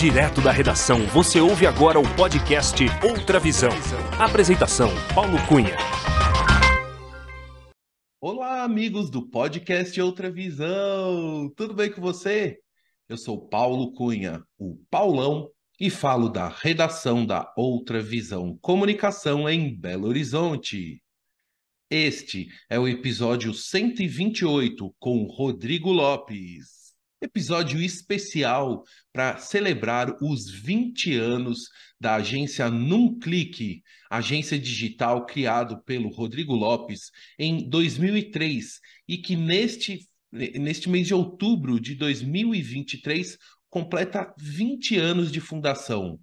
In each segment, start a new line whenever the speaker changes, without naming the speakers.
Direto da redação, você ouve agora o podcast Outra Visão. Apresentação: Paulo Cunha.
Olá, amigos do podcast Outra Visão. Tudo bem com você? Eu sou Paulo Cunha, o Paulão, e falo da redação da Outra Visão Comunicação em Belo Horizonte. Este é o episódio 128 com Rodrigo Lopes episódio especial para celebrar os 20 anos da agência Num Clique, agência digital criado pelo Rodrigo Lopes em 2003 e que neste, neste mês de outubro de 2023 completa 20 anos de fundação.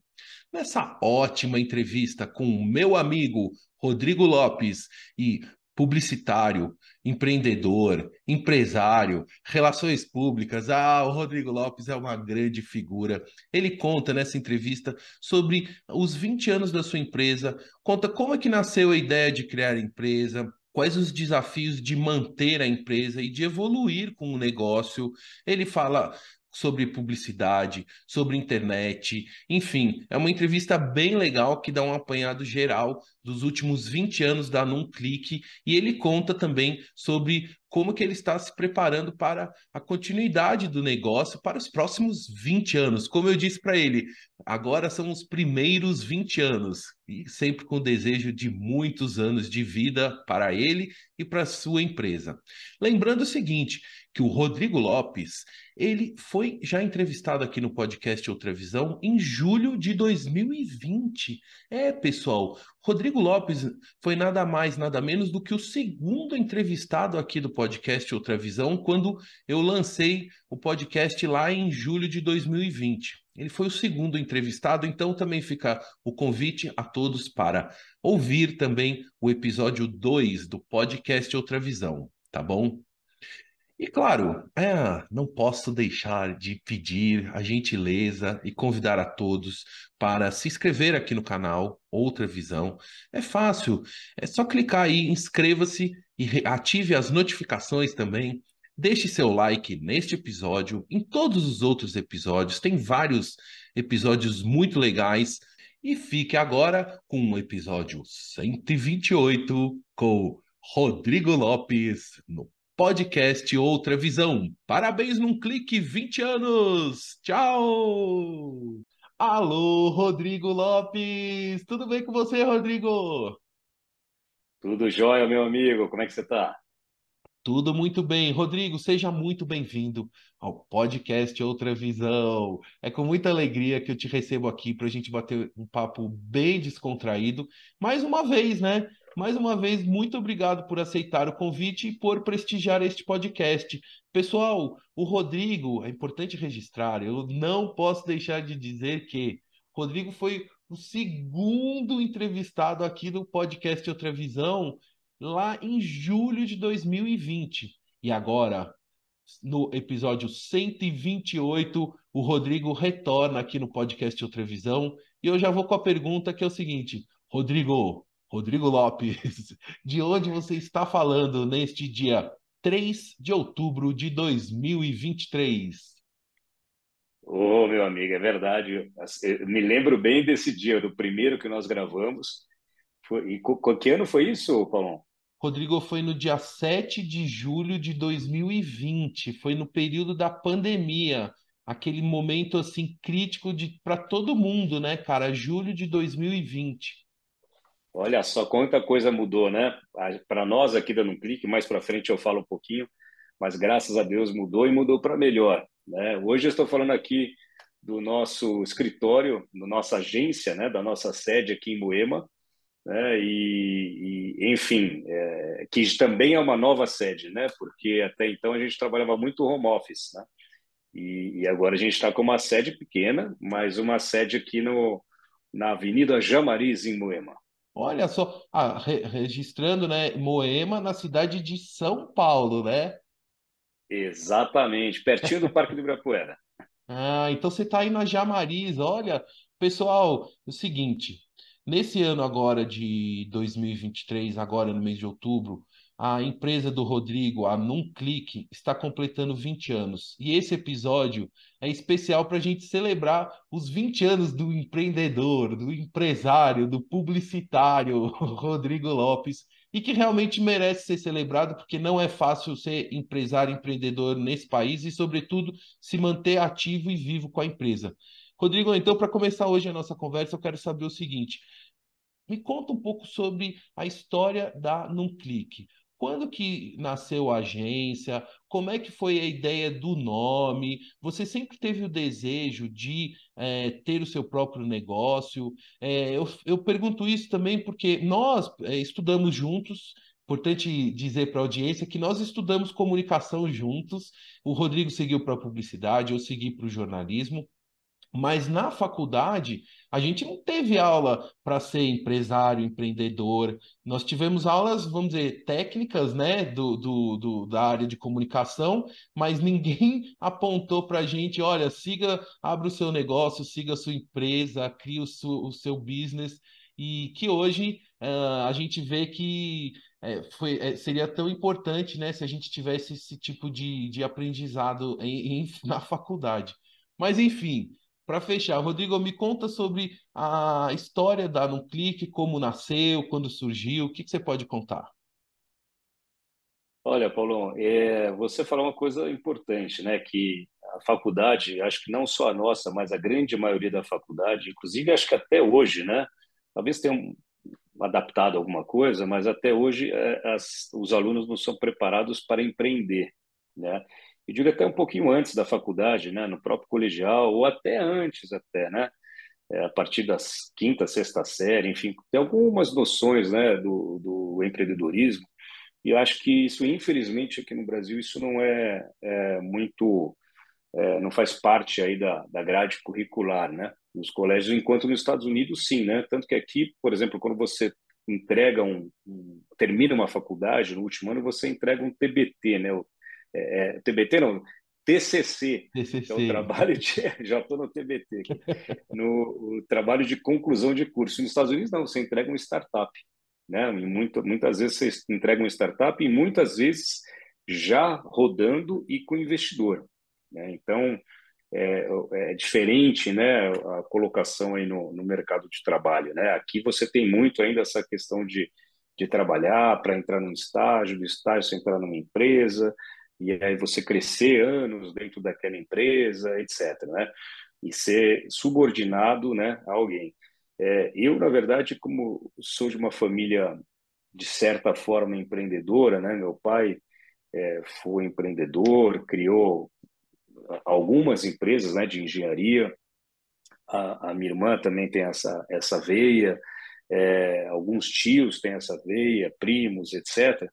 Nessa ótima entrevista com o meu amigo Rodrigo Lopes e publicitário, empreendedor, empresário, relações públicas. Ah, o Rodrigo Lopes é uma grande figura. Ele conta nessa entrevista sobre os 20 anos da sua empresa, conta como é que nasceu a ideia de criar a empresa, quais os desafios de manter a empresa e de evoluir com o negócio. Ele fala sobre publicidade, sobre internet, enfim, é uma entrevista bem legal que dá um apanhado geral dos últimos 20 anos da Num Clique e ele conta também sobre como que ele está se preparando para a continuidade do negócio para os próximos 20 anos. Como eu disse para ele, agora são os primeiros 20 anos e sempre com o desejo de muitos anos de vida para ele e para sua empresa. Lembrando o seguinte, que o Rodrigo Lopes, ele foi já entrevistado aqui no podcast Outra Visão em julho de 2020. É, pessoal, Rodrigo Lopes foi nada mais, nada menos do que o segundo entrevistado aqui do podcast Outra Visão, quando eu lancei o podcast lá em julho de 2020. Ele foi o segundo entrevistado, então também fica o convite a todos para ouvir também o episódio 2 do podcast Outra Visão, tá bom? E claro, é, não posso deixar de pedir a gentileza e convidar a todos para se inscrever aqui no canal Outra Visão. É fácil, é só clicar aí, inscreva-se e ative as notificações também. Deixe seu like neste episódio, em todos os outros episódios, tem vários episódios muito legais. E fique agora com o episódio 128 com Rodrigo Lopes no podcast Outra Visão. Parabéns num clique, 20 anos! Tchau! Alô, Rodrigo Lopes! Tudo bem com você, Rodrigo?
Tudo jóia, meu amigo. Como é que você está?
Tudo muito bem. Rodrigo, seja muito bem-vindo ao podcast Outra Visão. É com muita alegria que eu te recebo aqui para a gente bater um papo bem descontraído. Mais uma vez, né? Mais uma vez, muito obrigado por aceitar o convite e por prestigiar este podcast. Pessoal, o Rodrigo, é importante registrar, eu não posso deixar de dizer que Rodrigo foi o segundo entrevistado aqui do podcast Outra Visão, lá em julho de 2020. E agora, no episódio 128, o Rodrigo retorna aqui no podcast Outra Visão. E eu já vou com a pergunta que é o seguinte: Rodrigo, Rodrigo Lopes, de onde você está falando neste dia 3 de outubro de 2023?
Ô, oh, meu amigo, é verdade. Eu me lembro bem desse dia, do primeiro que nós gravamos. Foi, e que ano foi isso, Paulão?
Rodrigo, foi no dia 7 de julho de 2020, foi no período da pandemia, aquele momento assim crítico para todo mundo, né, cara? Julho de 2020.
Olha só quanta coisa mudou, né? Para nós aqui dando um clique, mais para frente eu falo um pouquinho, mas graças a Deus mudou e mudou para melhor. Né? Hoje eu estou falando aqui do nosso escritório, da nossa agência, né? da nossa sede aqui em Moema, né? e, e enfim, é, que também é uma nova sede, né? porque até então a gente trabalhava muito home office, né? e, e agora a gente está com uma sede pequena, mas uma sede aqui no, na Avenida Jamariz, em Moema.
Olha só, ah, re- registrando, né? Moema na cidade de São Paulo, né?
Exatamente, pertinho do Parque do Ibirapuera.
Ah, então você está aí na Jamariz. Olha, pessoal, é o seguinte, Nesse ano agora de 2023, agora no mês de outubro, a empresa do Rodrigo, a Num Clique, está completando 20 anos. E esse episódio é especial para a gente celebrar os 20 anos do empreendedor, do empresário, do publicitário Rodrigo Lopes, e que realmente merece ser celebrado, porque não é fácil ser empresário, empreendedor nesse país e, sobretudo, se manter ativo e vivo com a empresa. Rodrigo, então, para começar hoje a nossa conversa, eu quero saber o seguinte. Me conta um pouco sobre a história da Num Clique. Quando que nasceu a agência? Como é que foi a ideia do nome? Você sempre teve o desejo de é, ter o seu próprio negócio? É, eu, eu pergunto isso também porque nós é, estudamos juntos. Importante dizer para a audiência que nós estudamos comunicação juntos. O Rodrigo seguiu para a publicidade, eu segui para o jornalismo. Mas na faculdade, a gente não teve aula para ser empresário, empreendedor. Nós tivemos aulas, vamos dizer, técnicas, né, do, do, do da área de comunicação, mas ninguém apontou para a gente: olha, siga, abra o seu negócio, siga a sua empresa, crie o seu, o seu business. E que hoje uh, a gente vê que é, foi, é, seria tão importante né, se a gente tivesse esse tipo de, de aprendizado em, em, na faculdade. Mas, enfim, para fechar, Rodrigo, me conta sobre a história da Nuclique, como nasceu, quando surgiu, o que, que você pode contar?
Olha, Paulão, é, você falou uma coisa importante, né? Que a faculdade, acho que não só a nossa, mas a grande maioria da faculdade, inclusive acho que até hoje, né? Talvez tenham adaptado alguma coisa, mas até hoje é, as, os alunos não são preparados para empreender, né? Eu digo até um pouquinho antes da faculdade, né, no próprio colegial, ou até antes, até, né, é, a partir das quinta, sexta série, enfim, tem algumas noções, né, do, do empreendedorismo, e eu acho que isso, infelizmente, aqui no Brasil, isso não é, é muito, é, não faz parte aí da, da grade curricular, né, nos colégios, enquanto nos Estados Unidos, sim, né, tanto que aqui, por exemplo, quando você entrega um, um termina uma faculdade, no último ano, você entrega um TBT, né, o é, é TBT não, TCC, TCC. que é o trabalho de, já estou no TBT, aqui, no trabalho de conclusão de curso. Nos Estados Unidos não, você entrega uma startup, né? Muito, muitas vezes você entrega uma startup e muitas vezes já rodando e com investidor, né? Então é, é, diferente, né? A colocação aí no, no mercado de trabalho, né? Aqui você tem muito ainda essa questão de de trabalhar para entrar num estágio, do estágio você entrar numa empresa, e aí você crescer anos dentro daquela empresa, etc. Né? E ser subordinado né, a alguém. É, eu, na verdade, como sou de uma família de certa forma empreendedora, né? Meu pai é, foi empreendedor, criou algumas empresas, né, de engenharia. A, a minha irmã também tem essa essa veia. É, alguns tios têm essa veia, primos, etc.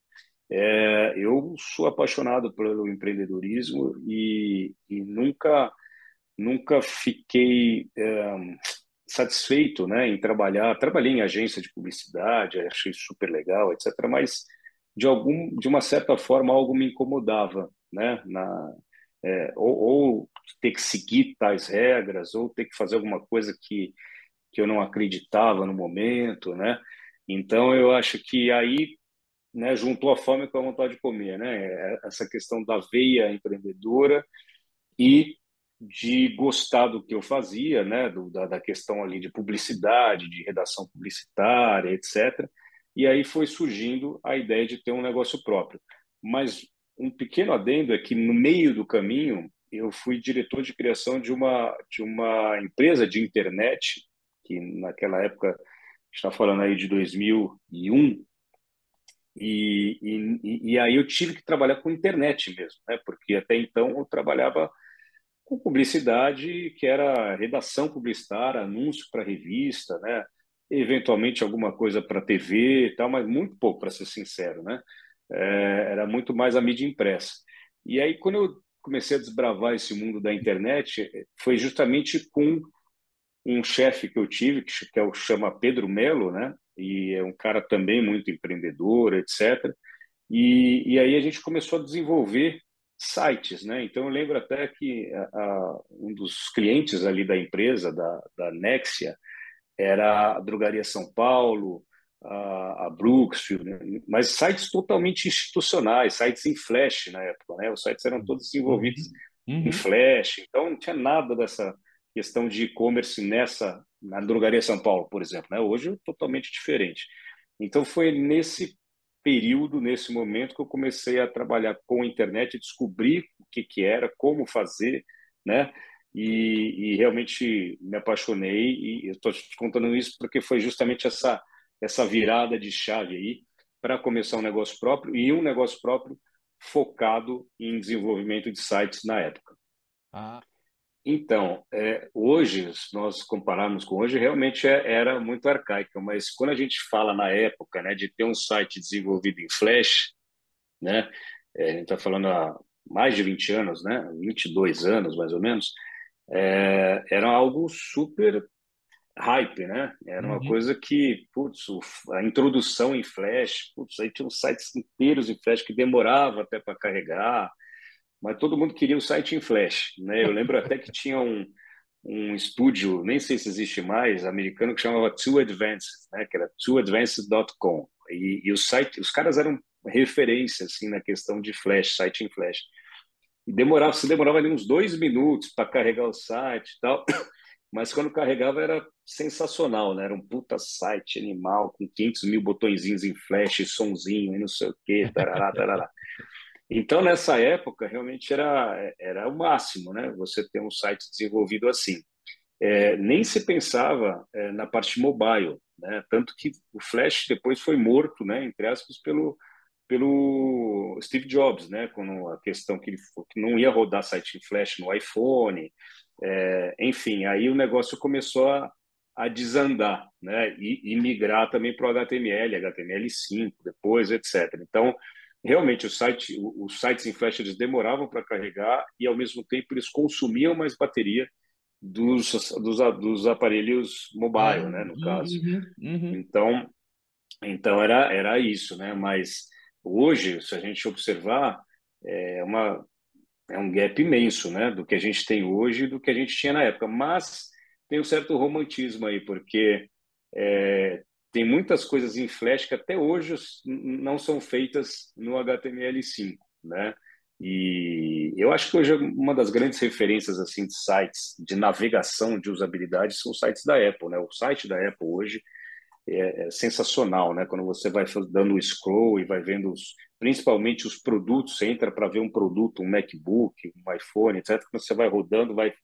É, eu sou apaixonado pelo empreendedorismo e, e nunca nunca fiquei é, satisfeito né, em trabalhar. Trabalhei em agência de publicidade, achei super legal, etc. Mas de algum de uma certa forma algo me incomodava, né? Na, é, ou, ou, ter que seguir tais regras, ou ter que fazer alguma coisa que, que eu não acreditava no momento, né? Então eu acho que aí né, juntou a fome com a vontade de comer, né? É, essa questão da veia empreendedora e de gostar do que eu fazia, né? Do, da, da questão ali de publicidade, de redação publicitária, etc. E aí foi surgindo a ideia de ter um negócio próprio. Mas um pequeno adendo é que no meio do caminho eu fui diretor de criação de uma de uma empresa de internet que naquela época está falando aí de 2001 e, e, e, aí eu tive que trabalhar com internet mesmo, né? Porque até então eu trabalhava com publicidade, que era redação publicitária, anúncio para revista, né? Eventualmente alguma coisa para TV e tal, mas muito pouco, para ser sincero, né? É, era muito mais a mídia impressa. E aí quando eu comecei a desbravar esse mundo da internet, foi justamente com um chefe que eu tive, que é o chama Pedro Melo, né? E é um cara também muito empreendedor, etc. E, e aí a gente começou a desenvolver sites, né? Então eu lembro até que a, a, um dos clientes ali da empresa, da, da Nexia, era a Drogaria São Paulo, a, a Brooksfield, né? mas sites totalmente institucionais, sites em flash na época, né? Os sites eram todos desenvolvidos uhum. em flash, então não tinha nada dessa questão de e-commerce nessa na Drogaria São Paulo, por exemplo, né? Hoje é totalmente diferente. Então foi nesse período, nesse momento que eu comecei a trabalhar com a internet, descobrir o que que era, como fazer, né? E, e realmente me apaixonei e estou te contando isso porque foi justamente essa essa virada de chave aí para começar um negócio próprio e um negócio próprio focado em desenvolvimento de sites na época. Ah. Então, é, hoje, se nós compararmos com hoje, realmente é, era muito arcaico, mas quando a gente fala na época né, de ter um site desenvolvido em Flash, né, é, a gente está falando há mais de 20 anos, né, 22 anos mais ou menos, é, era algo super hype, né? Era uma uhum. coisa que, putz, a introdução em Flash, putz, aí tinha uns sites inteiros em Flash que demorava até para carregar, mas todo mundo queria o site em Flash, né? Eu lembro até que tinha um, um estúdio, nem sei se existe mais, americano que chamava Too Advanced, né? Que era tooadvanced.com e, e o site, os caras eram referência assim na questão de Flash, site em Flash. E demorava, se demorava ali uns dois minutos para carregar o site e tal. Mas quando carregava era sensacional, né? Era um puta site animal, com 500 mil botõezinhos em flash, sonzinho e não sei o quê, tarará, tarará. Então, nessa época, realmente era, era o máximo, né? Você ter um site desenvolvido assim. É, nem se pensava é, na parte mobile, né? Tanto que o Flash depois foi morto, né? Entre aspas, pelo, pelo Steve Jobs, né? Com a questão que ele que não ia rodar site em Flash no iPhone, é, enfim, aí o negócio começou a, a desandar, né? E, e migrar também para o HTML, HTML5 depois, etc. Então, realmente, o site, os sites em Flash eles demoravam para carregar e, ao mesmo tempo, eles consumiam mais bateria dos, dos, dos aparelhos mobile, né? No caso. Uhum, uhum. Então, então era, era isso, né? Mas hoje, se a gente observar, é uma é um gap imenso, né, do que a gente tem hoje e do que a gente tinha na época. Mas tem um certo romantismo aí, porque é, tem muitas coisas em Flash que até hoje não são feitas no HTML5, né? E eu acho que hoje uma das grandes referências assim de sites de navegação, de usabilidade são os sites da Apple, né? O site da Apple hoje é, é sensacional, né? Quando você vai dando o scroll e vai vendo os, principalmente os produtos, você entra para ver um produto, um MacBook, um iPhone, etc. Quando você vai rodando, vai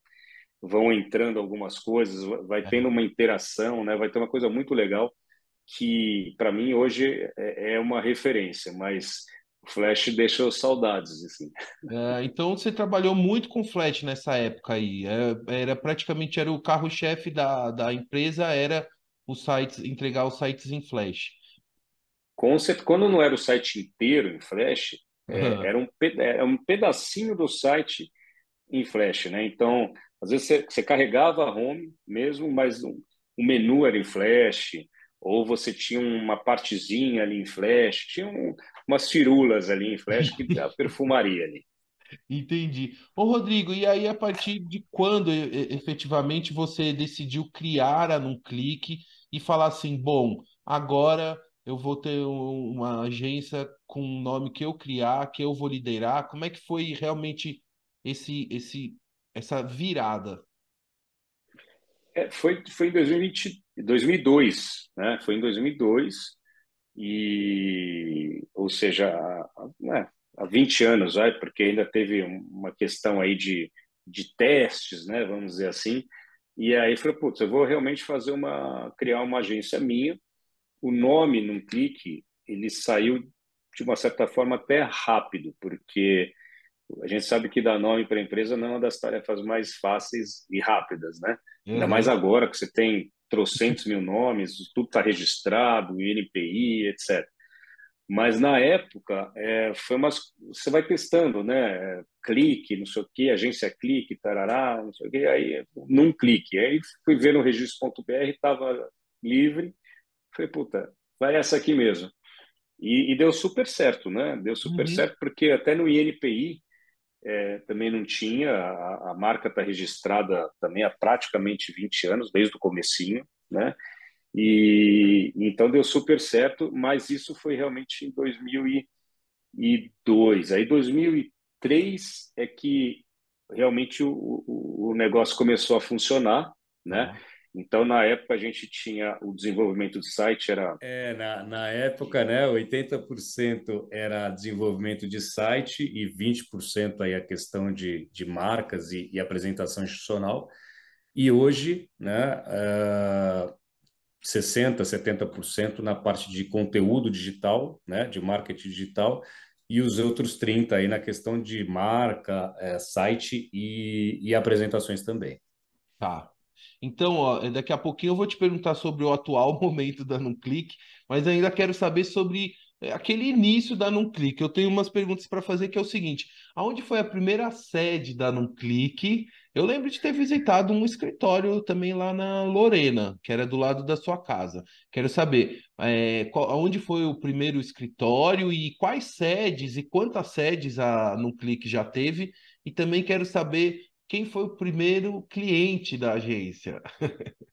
vão entrando algumas coisas, vai tendo uma interação, né? Vai ter uma coisa muito legal que para mim hoje é, é uma referência, mas o Flash deixou saudades, assim.
É, então você trabalhou muito com Flash nessa época aí. Era, é, era praticamente era o carro-chefe da, da empresa, era os sites, entregar os sites em Flash.
Quando não era o site inteiro em Flash, uhum. é, era, um, era um pedacinho do site em Flash, né? Então, às vezes você, você carregava a home mesmo, mas um, o menu era em Flash, ou você tinha uma partezinha ali em Flash, tinha um, umas firulas ali em Flash que a perfumaria ali.
Entendi. Ô, Rodrigo, e aí a partir de quando efetivamente você decidiu criar a Num Clique e falar assim, bom, agora eu vou ter uma agência com um nome que eu criar, que eu vou liderar? Como é que foi realmente esse, esse, essa virada?
É, foi, foi em 2020, 2002, né? Foi em 2002 e, ou seja, há, né, há 20 anos, vai, porque ainda teve uma questão aí de, de testes, né? Vamos dizer assim. E aí falei, putz, eu vou realmente fazer uma, criar uma agência minha. O nome, num clique, ele saiu de uma certa forma até rápido, porque a gente sabe que dar nome para a empresa não é uma das tarefas mais fáceis e rápidas, né? Uhum. Ainda mais agora que você tem trocentos mil nomes, tudo está registrado, INPI, etc. Mas na época, é, foi umas, você vai testando, né? Clique, não sei o quê, agência clique, tarará, não sei o quê, aí num clique. Aí fui ver no registro.br, estava livre, falei, puta, vai essa aqui mesmo. E, e deu super certo, né? Deu super uhum. certo, porque até no INPI é, também não tinha, a, a marca está registrada também há praticamente 20 anos, desde o comecinho,
né? E então deu super certo, mas isso foi realmente em 2002. Aí 2003 é que realmente o, o, o negócio começou a funcionar, né? Uhum. Então, na época, a gente tinha o desenvolvimento de site, era...
É, na, na época, né, 80% era desenvolvimento de site e 20% aí a questão de, de marcas e, e apresentação institucional. E hoje, né, uh, 60%, 70% na parte de conteúdo digital, né, de marketing digital, e os outros 30% aí na questão de marca, é, site e, e apresentações também.
Tá, então, ó, daqui a pouquinho eu vou te perguntar sobre o atual momento da Num Clique, mas ainda quero saber sobre é, aquele início da Num Clique. Eu tenho umas perguntas para fazer que é o seguinte: aonde foi a primeira sede da Num Clique? Eu lembro de ter visitado um escritório também lá na Lorena, que era do lado da sua casa. Quero saber é, qual, onde foi o primeiro escritório e quais sedes e quantas sedes a Num Clique já teve. E também quero saber quem foi o primeiro cliente da agência?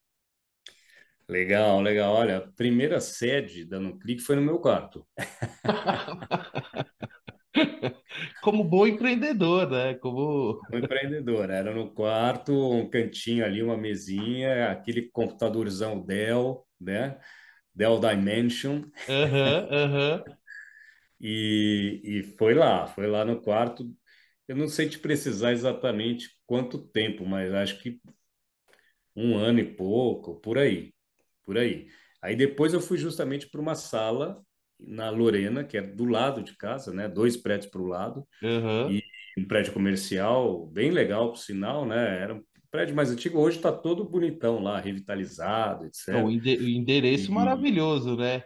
Legal, legal. Olha, a primeira sede da Nuclick foi no meu quarto.
Como bom empreendedor, né?
Como... Empreendedor, era no quarto, um cantinho ali, uma mesinha, aquele computadorzão Dell, né? Dell Dimension.
Uhum. Uhum.
E, e foi lá, foi lá no quarto. Eu não sei te precisar exatamente quanto tempo, mas acho que um ano e pouco, por aí, por aí. Aí depois eu fui justamente para uma sala na Lorena, que é do lado de casa, né? Dois prédios para o lado
uhum.
e um prédio comercial bem legal, por sinal, né? Era um prédio mais antigo, hoje está todo bonitão lá, revitalizado, etc.
O endereço e... maravilhoso, né?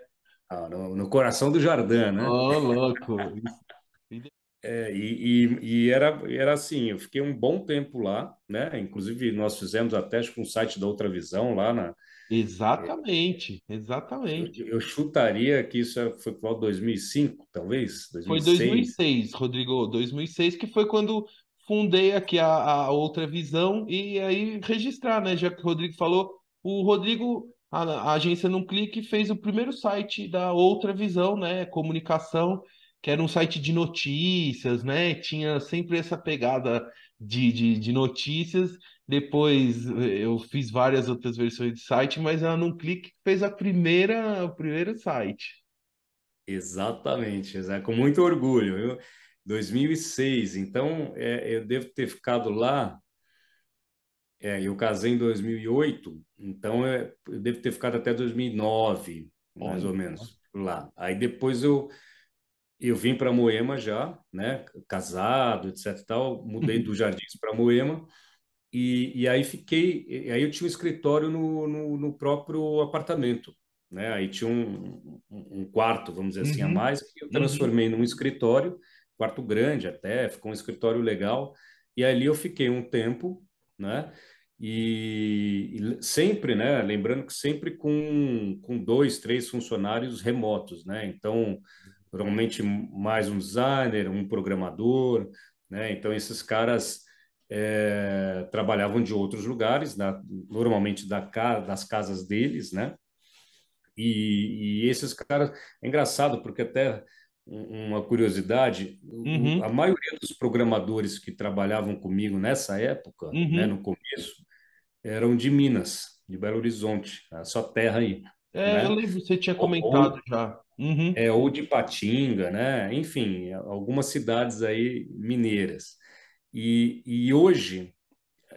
Ah, no, no, coração do Jardim, né?
Oh, louco!
É, e, e, e, era, era assim, eu fiquei um bom tempo lá, né? Inclusive, nós fizemos até com o site da Outra Visão lá na.
Exatamente, exatamente.
Eu, eu chutaria que isso foi por 2005, talvez?
2006. Foi 2006, Rodrigo, 2006, que foi quando fundei aqui a, a Outra Visão e aí registrar, né? Já que o Rodrigo falou, o Rodrigo, a, a agência Num Clique, fez o primeiro site da Outra Visão, né? Comunicação que era um site de notícias, né? Tinha sempre essa pegada de, de, de notícias. Depois eh, eu fiz várias outras versões de site, mas ela num clique fez a primeira, o primeiro site.
Exatamente, com muito orgulho. Eu, 2006, então é, eu devo ter ficado lá. É, eu casei em 2008, então é, eu devo ter ficado até 2009, mais Olha. ou menos, lá. Aí depois eu eu vim para Moema já, né, casado, etc. Tal, mudei uhum. do Jardins para Moema e, e aí fiquei, e aí eu tinha um escritório no, no, no, próprio apartamento, né? Aí tinha um, um, quarto, vamos dizer assim, a uhum. mais que eu transformei uhum. num escritório, quarto grande até, ficou um escritório legal. E ali eu fiquei um tempo, né? E, e, sempre, né? Lembrando que sempre com, com dois, três funcionários remotos, né? Então, normalmente mais um designer, um programador, né? Então esses caras é, trabalhavam de outros lugares, da, normalmente da, das casas deles, né? E, e, esses caras é engraçado porque até uma curiosidade, uhum. a maioria dos programadores que trabalhavam comigo nessa época, né, uhum. né, no começo, eram de Minas, de Belo Horizonte, a sua terra aí.
É,
né?
eu lembro, você tinha comentado ou, já. Uhum.
É, ou de Patinga, né? Enfim, algumas cidades aí mineiras. E, e hoje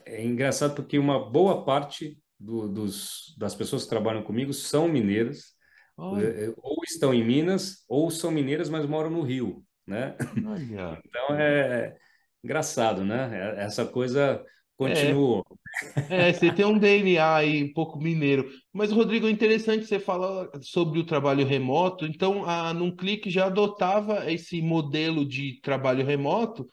é engraçado porque uma boa parte do, dos, das pessoas que trabalham comigo são mineiras. É, ou estão em Minas, ou são mineiras, mas moram no Rio, né? Então é engraçado, né? É, essa coisa continua.
É, você tem um DNA aí um pouco mineiro. Mas, Rodrigo, é interessante você falar sobre o trabalho remoto. Então, a Num Clique já adotava esse modelo de trabalho remoto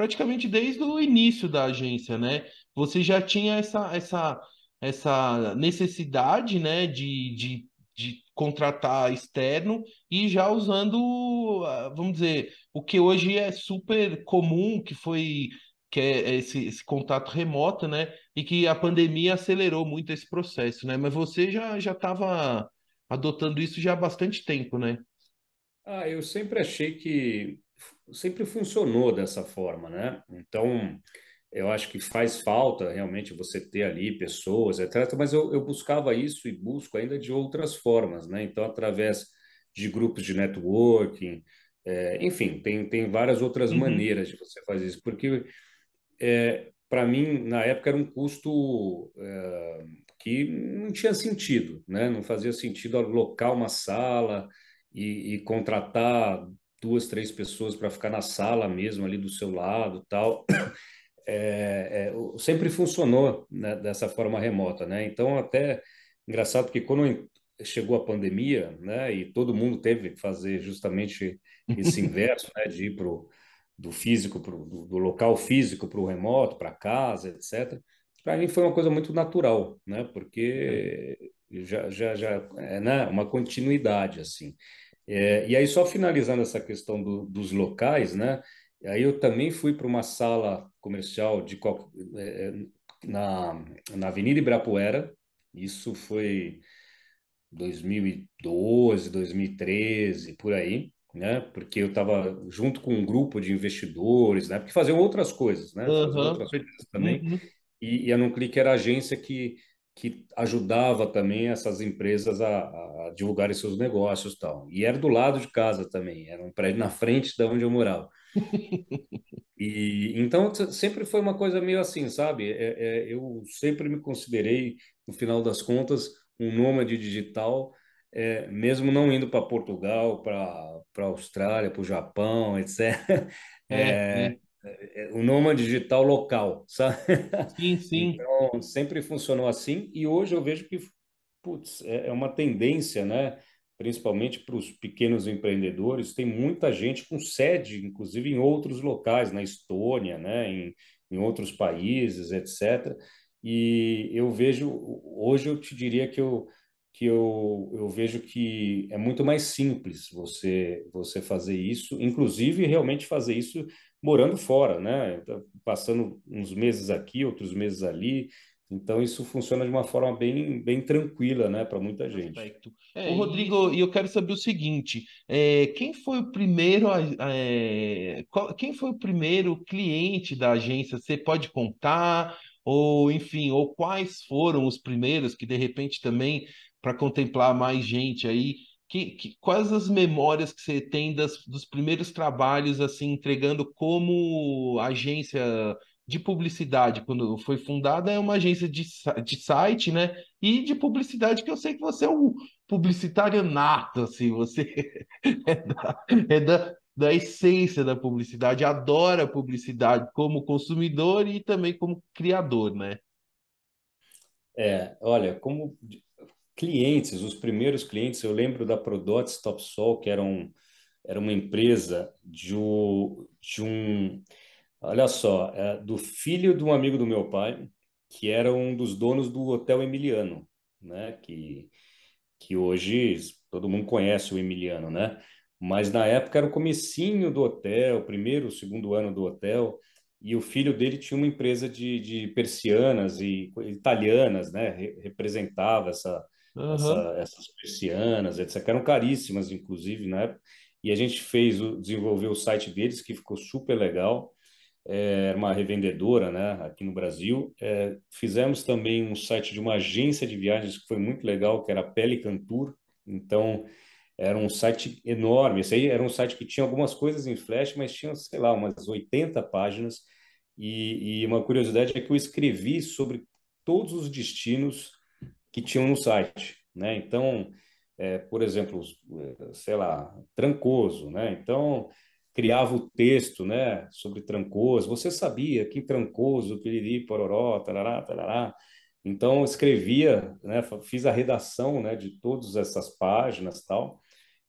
praticamente desde o início da agência, né? Você já tinha essa, essa, essa necessidade, né, de, de, de contratar externo e já usando, vamos dizer, o que hoje é super comum, que foi que é esse, esse contato remoto, né? E que a pandemia acelerou muito esse processo, né? Mas você já já estava adotando isso já há bastante tempo, né?
Ah, eu sempre achei que sempre funcionou dessa forma, né? Então, eu acho que faz falta realmente você ter ali pessoas, etc. Mas eu, eu buscava isso e busco ainda de outras formas, né? Então, através de grupos de networking, é, enfim, tem, tem várias outras uhum. maneiras de você fazer isso, porque é, para mim, na época, era um custo é, que não tinha sentido, né? Não fazia sentido alocar uma sala e, e contratar duas, três pessoas para ficar na sala mesmo ali do seu lado, tal. É, é, sempre funcionou né, dessa forma remota, né? Então até engraçado que quando chegou a pandemia, né, e todo mundo teve que fazer justamente esse inverso, né, de ir pro do físico pro, do, do local físico para o remoto, para casa, etc. Para mim foi uma coisa muito natural, né? Porque já já já é né, uma continuidade assim. É, e aí, só finalizando essa questão do, dos locais, né? Aí eu também fui para uma sala comercial de é, é, na, na Avenida Ibirapuera, isso foi 2012, 2013, por aí, né? Porque eu estava junto com um grupo de investidores, né? Porque faziam outras coisas, né?
Aham.
outras coisas também.
Uhum.
E, e a Nuclick era a agência que que ajudava também essas empresas a, a divulgarem seus negócios tal. E era do lado de casa também, era um prédio na frente da onde eu morava. E então sempre foi uma coisa meio assim, sabe? É, é, eu sempre me considerei, no final das contas, um nômade digital, é, mesmo não indo para Portugal, para para Austrália, para o Japão, etc.
É, é.
É, é, o nômade digital local, sabe?
Sim, sim.
Então, sempre funcionou assim e hoje eu vejo que, putz, é, é uma tendência, né? Principalmente para os pequenos empreendedores, tem muita gente com sede, inclusive em outros locais, na Estônia, né? Em, em outros países, etc. E eu vejo, hoje eu te diria que eu, que eu, eu vejo que é muito mais simples você você fazer isso, inclusive realmente fazer isso morando fora, né? Então, passando uns meses aqui, outros meses ali. Então, isso funciona de uma forma bem, bem tranquila, né, para muita gente.
Perfeito. É, Ô, Rodrigo, e eu quero saber o seguinte: é, quem foi o primeiro, é, qual- quem foi o primeiro cliente da agência? Você pode contar? Ou, enfim, ou quais foram os primeiros que de repente também para contemplar mais gente aí? Que, que, quais as memórias que você tem das, dos primeiros trabalhos, assim, entregando como agência de publicidade, quando foi fundada, é uma agência de, de site, né? E de publicidade, que eu sei que você é um publicitário nato, assim, você é da, é da, da essência da publicidade, adora publicidade como consumidor e também como criador, né?
É, olha, como clientes, os primeiros clientes, eu lembro da Prodots Topsol, que era, um, era uma empresa de, um, de um, olha só, é, do filho de um amigo do meu pai, que era um dos donos do Hotel Emiliano, né? Que, que hoje todo mundo conhece o Emiliano, né? Mas na época era o comecinho do hotel, primeiro, segundo ano do hotel, e o filho dele tinha uma empresa de, de persianas e italianas, né? representava essa, essa, essas persianas, etc., que eram caríssimas, inclusive, na época. E a gente fez, o, desenvolveu o site deles, que ficou super legal. É, era uma revendedora, né, aqui no Brasil. É, fizemos também um site de uma agência de viagens que foi muito legal, que era a Pelican Tour. Então, era um site enorme. Esse aí era um site que tinha algumas coisas em Flash, mas tinha, sei lá, umas 80 páginas. E, e uma curiosidade é que eu escrevi sobre todos os destinos que tinham no site, né? Então, é, por exemplo, é, sei lá, Trancoso, né? Então, criava o texto, né, sobre Trancoso. Você sabia que Trancoso, Piriri, Pororó, tarará, tarará. Então, escrevia, né, fiz a redação, né, de todas essas páginas, tal.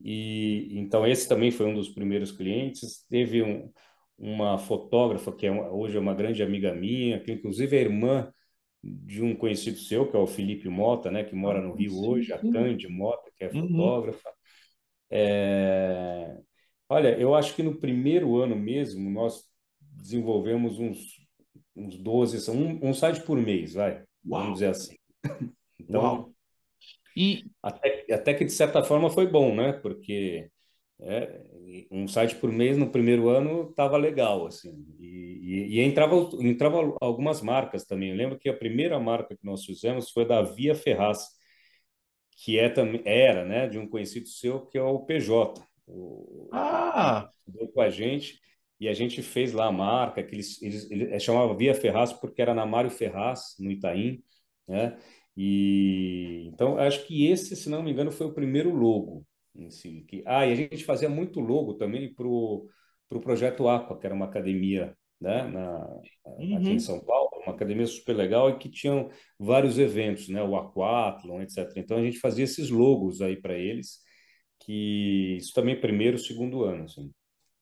E então esse também foi um dos primeiros clientes. Teve um, uma fotógrafa que é hoje é uma grande amiga minha, que inclusive é irmã de um conhecido seu, que é o Felipe Mota, né, que mora no Rio
Sim,
hoje, a. Cande Mota, que é
Uhum.
fotógrafa. É, Olha, eu acho que no primeiro ano mesmo nós desenvolvemos uns, uns 12, são um, um site por mês, vai, Uau. vamos dizer assim. Então, Uau. E... até, até que de certa forma foi bom, né? Porque é, um site por mês no primeiro ano estava legal, assim. E, e, e, entrava, entrava algumas marcas também. Eu lembro que a primeira marca que nós fizemos foi da Via Ferraz, que é, era né, de um conhecido seu, que é o PJ. O,
ah!
Estudou com a gente e a gente fez lá a marca, que eles, eles, eles chamava Via Ferraz porque era na Mário Ferraz, no Itaim, né? E então acho que esse, se não me engano, foi o primeiro logo si. Que, ah, e a gente fazia muito logo também para o pro projeto Aqua, que era uma academia né, na, uhum. aqui em São Paulo, uma academia super legal e que tinham vários eventos, né, o Aquathlon, etc. Então a gente fazia esses logos aí para eles, que isso também primeiro, segundo ano, assim.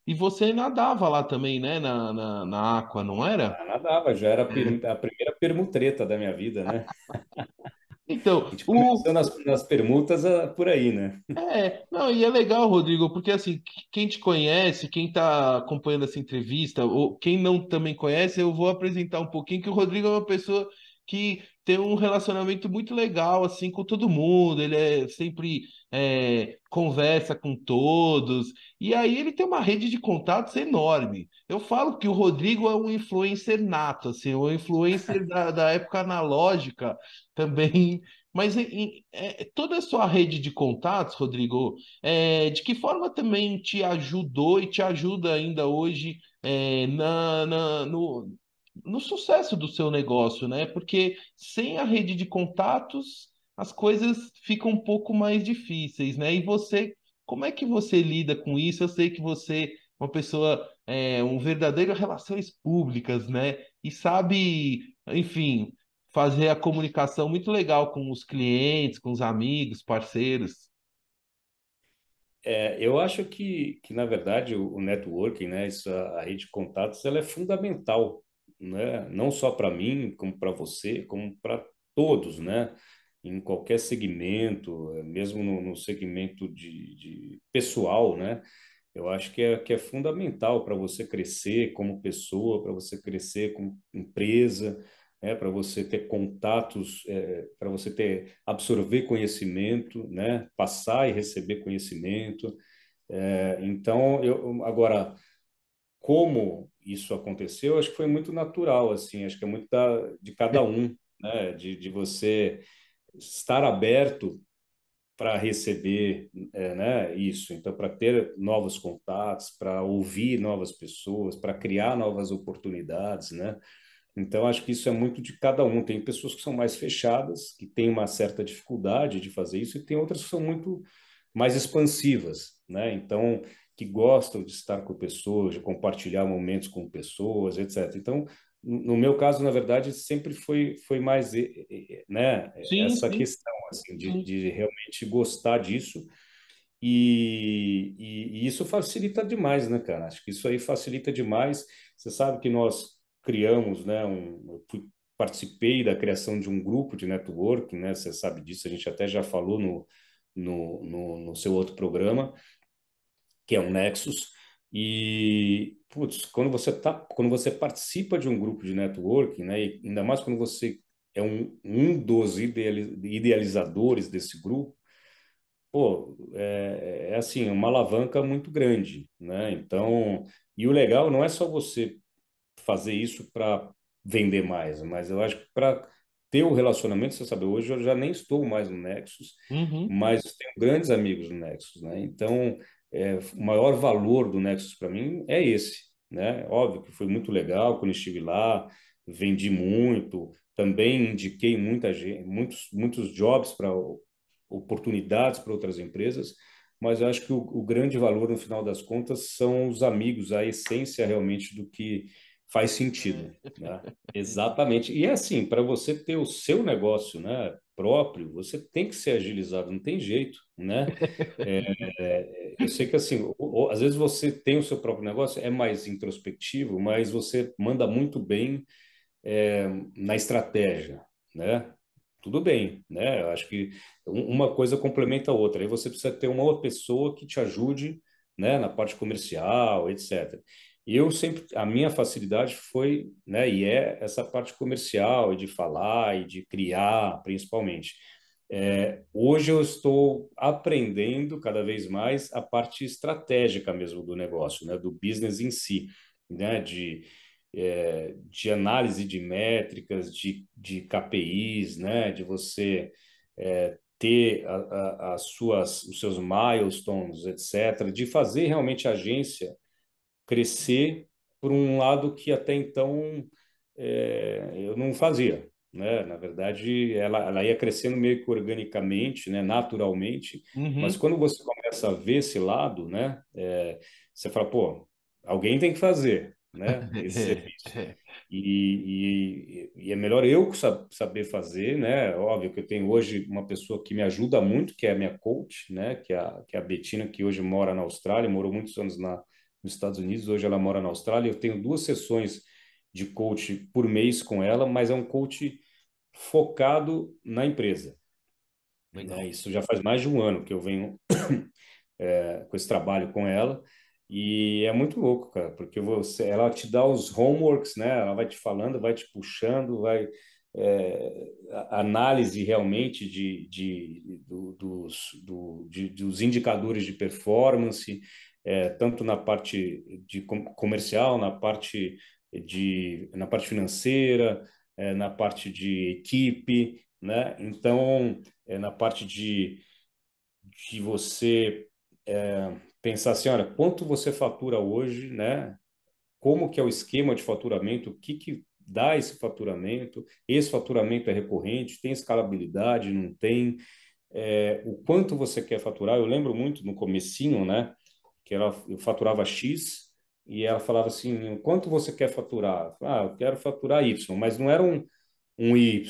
E você nadava lá também, né, na, na, na Aqua, não era?
Ah, nadava, já era é. a primeira permutreta da minha vida, né?
Então,
a gente o... nas, nas permutas ah, por aí, né?
É, não, e é legal, Rodrigo, porque assim, quem te conhece, quem está acompanhando essa entrevista, ou quem não também conhece, eu vou apresentar um pouquinho que o Rodrigo é uma pessoa que tem um relacionamento muito legal assim com todo mundo, ele é sempre é, conversa com todos, e aí ele tem uma rede de contatos enorme. Eu falo que o Rodrigo é um influencer nato, assim, um influencer da, da época analógica também. Mas em, é, toda a sua rede de contatos, Rodrigo, é, de que forma também te ajudou e te ajuda ainda hoje é, na, na, no, no sucesso do seu negócio, né? Porque sem a rede de contatos, as coisas ficam um pouco mais difíceis, né? E você, como é que você lida com isso? Eu sei que você é uma pessoa, é, um verdadeiro relações públicas, né? E sabe, enfim, fazer a comunicação muito legal com os clientes, com os amigos, parceiros.
É, eu acho que, que, na verdade, o, o networking, né, isso, a, a rede de contatos, ela é fundamental né? não só para mim, como para você, como para todos, né? em qualquer segmento, mesmo no, no segmento de, de, pessoal, né? Eu acho que é, que é fundamental para você crescer como pessoa, para você crescer como empresa, né? para você ter contatos, é, para você ter absorver conhecimento, né? Passar e receber conhecimento. É, então, eu agora como isso aconteceu, acho que foi muito natural, assim, acho que é muito da, de cada um, né, de, de você estar aberto para receber é, né, isso, então para ter novos contatos, para ouvir novas pessoas, para criar novas oportunidades, né? Então acho que isso é muito de cada um. Tem pessoas que são mais fechadas, que têm uma certa dificuldade de fazer isso, e tem outras que são muito mais expansivas, né? Então que gostam de estar com pessoas, de compartilhar momentos com pessoas, etc. Então, no meu caso, na verdade, sempre foi foi mais né sim, essa sim. questão assim de, de, realmente gostar disso e, e, e, isso facilita demais, né, cara? Acho que isso aí facilita demais. Você sabe que nós criamos, né? Um, eu fui, participei da criação de um grupo de networking, né? Você sabe disso, a gente até já falou no, no, no, no seu outro programa que é um Nexus. E, putz, quando você tá, quando você participa de um grupo de networking, né, e ainda mais quando você é um, um dos idealizadores desse grupo, pô, é, é assim, uma alavanca muito grande, né? Então, e o legal não é só você fazer isso para vender mais, mas eu acho que para ter o um relacionamento, você sabe, hoje eu já nem estou mais no Nexus, uhum. mas tenho grandes amigos no Nexus, né? Então, é, o maior valor do Nexus para mim é esse, né? Óbvio que foi muito legal quando estive lá, vendi muito, também indiquei muita gente, muitos muitos jobs para oportunidades para outras empresas, mas eu acho que o, o, grande valor no final das contas são os amigos, a essência realmente do que faz sentido, né? Exatamente. E é assim, para você ter o seu negócio, né, próprio, você tem que ser agilizado, não tem jeito, né? É, é, eu sei que assim, às vezes você tem o seu próprio negócio, é mais introspectivo, mas você manda muito bem é, na estratégia, né? Tudo bem, né? Eu acho que uma coisa complementa a outra. Aí você precisa ter uma outra pessoa que te ajude, né, na parte comercial, etc. eu sempre, a minha facilidade foi, né, e é essa parte comercial, e de falar, e de criar, principalmente. É, hoje eu estou aprendendo cada vez mais a parte estratégica mesmo do negócio, né, do business em si, né, de, é, de análise de métricas, de, de KPIs, né, de você é, ter a, a, as suas, os seus milestones, etc., de fazer realmente agência crescer por um lado que até então é, eu não fazia, né? Na verdade, ela, ela ia crescendo meio que organicamente, né? Naturalmente, uhum. mas quando você começa a ver esse lado, né? É, você fala, pô, alguém tem que fazer, né? Esse serviço. E, e, e, é melhor eu saber fazer, né? Óbvio que eu tenho hoje uma pessoa que me ajuda muito, que é a minha coach, né? Que é a, que é a Betina, que hoje mora na Austrália, morou muitos anos na, nos Estados Unidos, hoje ela mora na Austrália. Eu tenho duas sessões de coach por mês com ela, mas é um coach focado na empresa. Né? Isso já faz mais de um ano que eu venho é, com esse trabalho com ela. E é muito louco, cara, porque você, ela te dá os homeworks, né? Ela vai te falando, vai te puxando, vai é, análise realmente de, de, do, dos, do, de, dos indicadores de performance, é, tanto na parte de comercial, na parte de na parte financeira, é, na parte de equipe, né? Então, é, na parte de, de você é, pensar assim, olha, quanto você fatura hoje, né? Como que é o esquema de faturamento? O que que dá esse faturamento? Esse faturamento é recorrente? Tem escalabilidade? Não tem? É, o quanto você quer faturar? Eu lembro muito no comecinho, né? Que ela eu faturava X e ela falava assim, quanto você quer faturar? Ah, eu quero faturar Y, mas não era um, um Y,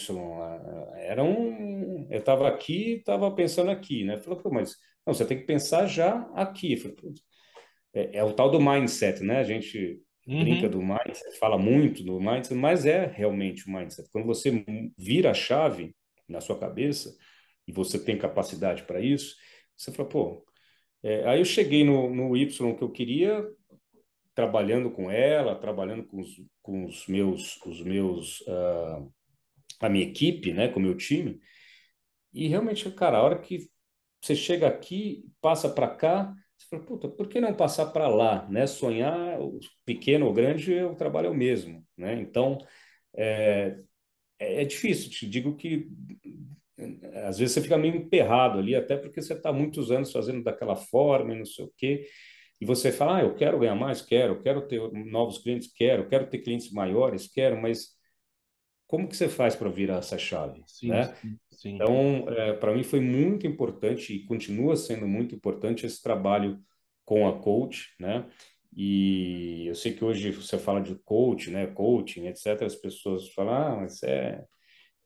era um... Eu estava aqui estava pensando aqui, né? Falei, mas não, você tem que pensar já aqui. Falei, é, é, o tal do mindset, né? A gente uhum. brinca do mindset, fala muito do mindset, mas é realmente o mindset. Quando você vira a chave na sua cabeça e você tem capacidade para isso, você fala, pô, é, aí eu cheguei no, no Y que eu queria, trabalhando com ela, trabalhando com os, com os meus, os meus uh, a minha equipe, né, com o meu time. E realmente, cara, a hora que você chega aqui, passa para cá, você fala, puta, por que não passar para lá, né? Sonhar, pequeno ou grande, o trabalho é o mesmo, né? Então, é, é, é difícil. Te digo que às vezes você fica meio emperrado ali, até porque você está muitos anos fazendo daquela forma e não sei o quê, e você fala, ah, eu quero ganhar mais, quero, quero ter novos clientes, quero, quero ter clientes maiores, quero, mas como que você faz para virar essa chave, sim, né? Sim, sim. Então, é, para mim foi muito importante e continua sendo muito importante esse trabalho com a coach, né? E eu sei que hoje você fala de coach, né? Coaching, etc. As pessoas falam, ah, mas é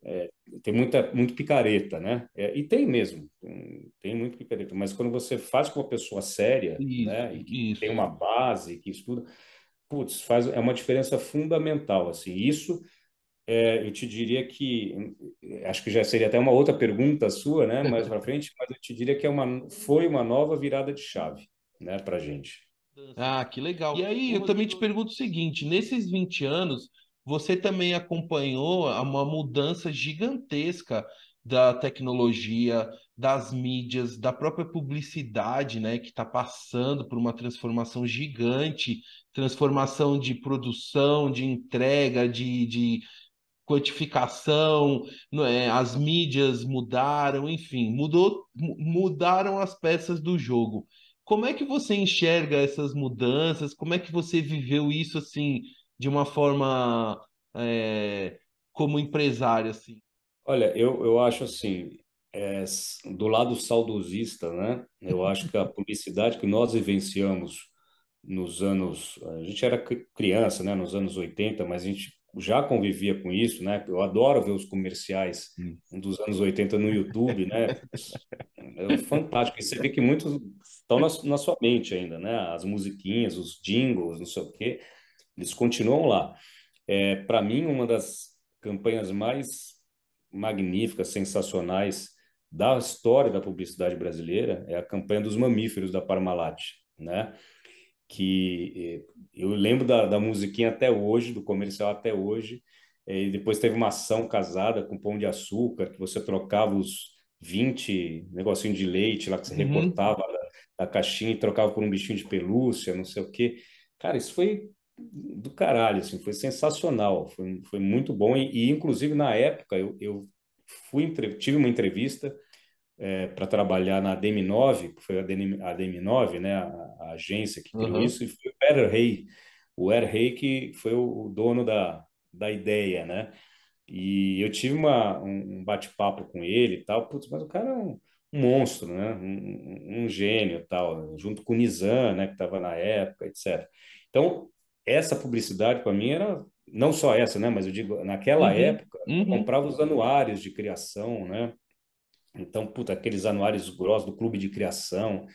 é, tem muita muito picareta, né? É, e tem mesmo, tem, tem, muito picareta. Mas quando você faz com uma pessoa séria, isso, né? E que isso. tem uma base, que estuda, putz, faz é uma diferença fundamental. Assim, isso é, eu te diria que acho que já seria até uma outra pergunta sua, né? Mais para frente, mas eu te diria que é uma foi uma nova virada de chave, né? Para gente.
Ah, que legal. E aí eu também te pergunto o seguinte: nesses 20 anos você também acompanhou uma mudança gigantesca da tecnologia, das mídias, da própria publicidade, né, que está passando por uma transformação gigante, transformação de produção, de entrega, de, de quantificação, é? as mídias mudaram, enfim, mudou, mudaram as peças do jogo. Como é que você enxerga essas mudanças? Como é que você viveu isso assim? De uma forma é, como empresário, assim?
Olha, eu, eu acho assim, é, do lado saudosista, né? Eu acho que a publicidade que nós vivenciamos nos anos, a gente era criança, né? Nos anos 80, mas a gente já convivia com isso, né? Eu adoro ver os comerciais dos anos 80 no YouTube, né? É fantástico. E você vê que muitos estão na, na sua mente ainda, né? As musiquinhas, os jingles, não sei o quê. Eles continuam lá. É, Para mim, uma das campanhas mais magníficas, sensacionais da história da publicidade brasileira é a campanha dos mamíferos da Parmalat, né? que eh, eu lembro da, da musiquinha até hoje, do comercial até hoje. E depois teve uma ação casada com pão de açúcar, que você trocava os 20 negocinho de leite lá que você uhum. recortava da, da, caixinha e trocava por um bichinho de pelúcia, não sei o quê. Cara, isso foi do caralho, assim, foi sensacional, foi, foi muito bom. E, e inclusive, na época, eu, eu fui tive uma entrevista é, para trabalhar na DM9, que foi a, DM, a DM9, né, a, a, agência que criou uhum. isso, e foi o Er Rey, o Er Rey que foi o, o, dono da, da ideia, né? E eu tive uma, um, um bate-papo com ele e tal, putz, mas o cara é um, um monstro, né? Um, um, gênio tal, junto com o Nizam, né, que estava na época, etc. Então, essa publicidade para mim era não só essa, né, mas eu digo, naquela uhum, época, uhum. eu comprava os anuários de criação, né? Então, puta, aqueles anuários grossos do clube de criação.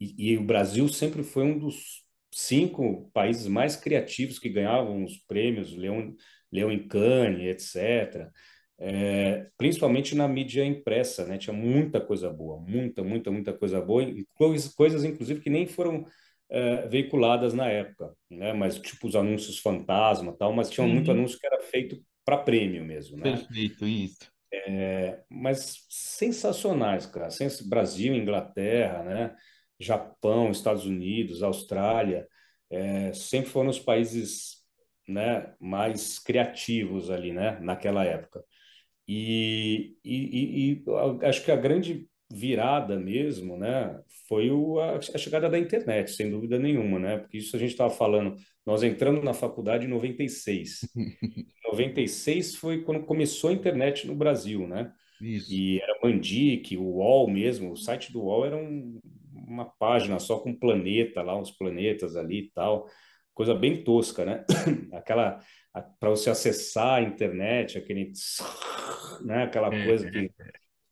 E, e, o Brasil sempre foi um dos cinco países mais criativos que ganhavam os prêmios, Leão, Leão em Cannes, etc. É, principalmente na mídia impressa, né? Tinha muita coisa boa, muita, muita, muita coisa boa, coisas, coisas inclusive que nem foram é, veiculadas na época, né? Mas tipo os anúncios fantasma, tal, mas tinha uhum. muito anúncio que era feito para prêmio mesmo, né?
Perfeito, isso.
É, mas sensacionais, cara. Brasil, Inglaterra, né? Japão, Estados Unidos, Austrália, é, sempre foram os países né, mais criativos ali, né? Naquela época. E, e, e, e acho que a grande virada mesmo, né, foi o, a, a, chegada da internet, sem dúvida nenhuma, né, porque isso a gente estava falando, nós entramos na faculdade em 96. 96 foi quando começou a internet no Brasil, né? Isso. E era Mandic, o UOL mesmo, o site do UOL era um, uma página só com planeta lá, uns planetas ali e tal, coisa bem tosca, né? Aquela para você acessar a internet, aquele né, aquela é. coisa que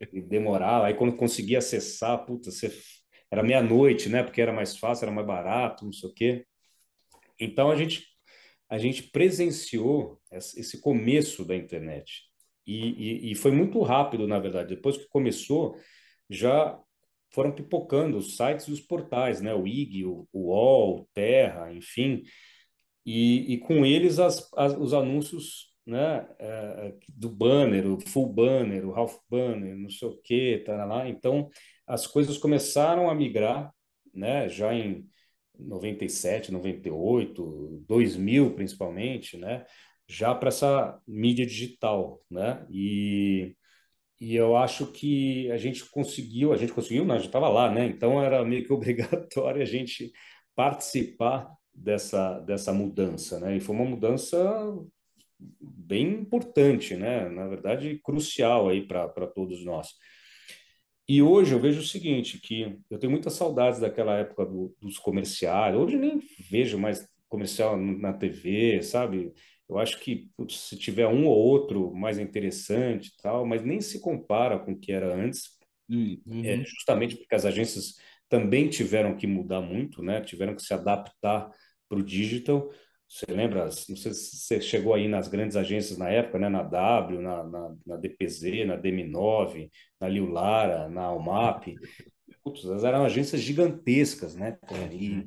e. Aí quando conseguia acessar, puta, você... era meia-noite, né? Porque era mais fácil, era mais barato, não sei o quê. Então a gente a gente presenciou esse começo da internet e, e, e foi muito rápido, na verdade. Depois que começou, já foram pipocando os sites e os portais, né? O IG, o, o UOL, Terra, enfim. E, e com eles as, as, os anúncios né, é, do banner, o full banner, o half banner, não sei o tá lá. Então, as coisas começaram a migrar, né, já em 97, 98, 2000 principalmente, né, já para essa mídia digital, né, e, e eu acho que a gente conseguiu, a gente conseguiu, não, a gente estava lá, né, então era meio que obrigatório a gente participar dessa, dessa mudança, né, e foi uma mudança bem importante, né? Na verdade, crucial aí para todos nós. E hoje eu vejo o seguinte, que eu tenho muitas saudades daquela época do, dos comerciais. Hoje nem vejo mais comercial na TV, sabe? Eu acho que putz, se tiver um ou outro mais interessante tal, mas nem se compara com o que era antes. Hum, é, uhum. É, justamente porque as agências também tiveram que mudar muito, né? Tiveram que se adaptar para o digital. Você lembra? Não sei se você chegou aí nas grandes agências na época, né? Na W, na, na, na DPZ, na DM9, na Liu Lara, na Almap. Putz, elas eram agências gigantescas, né? E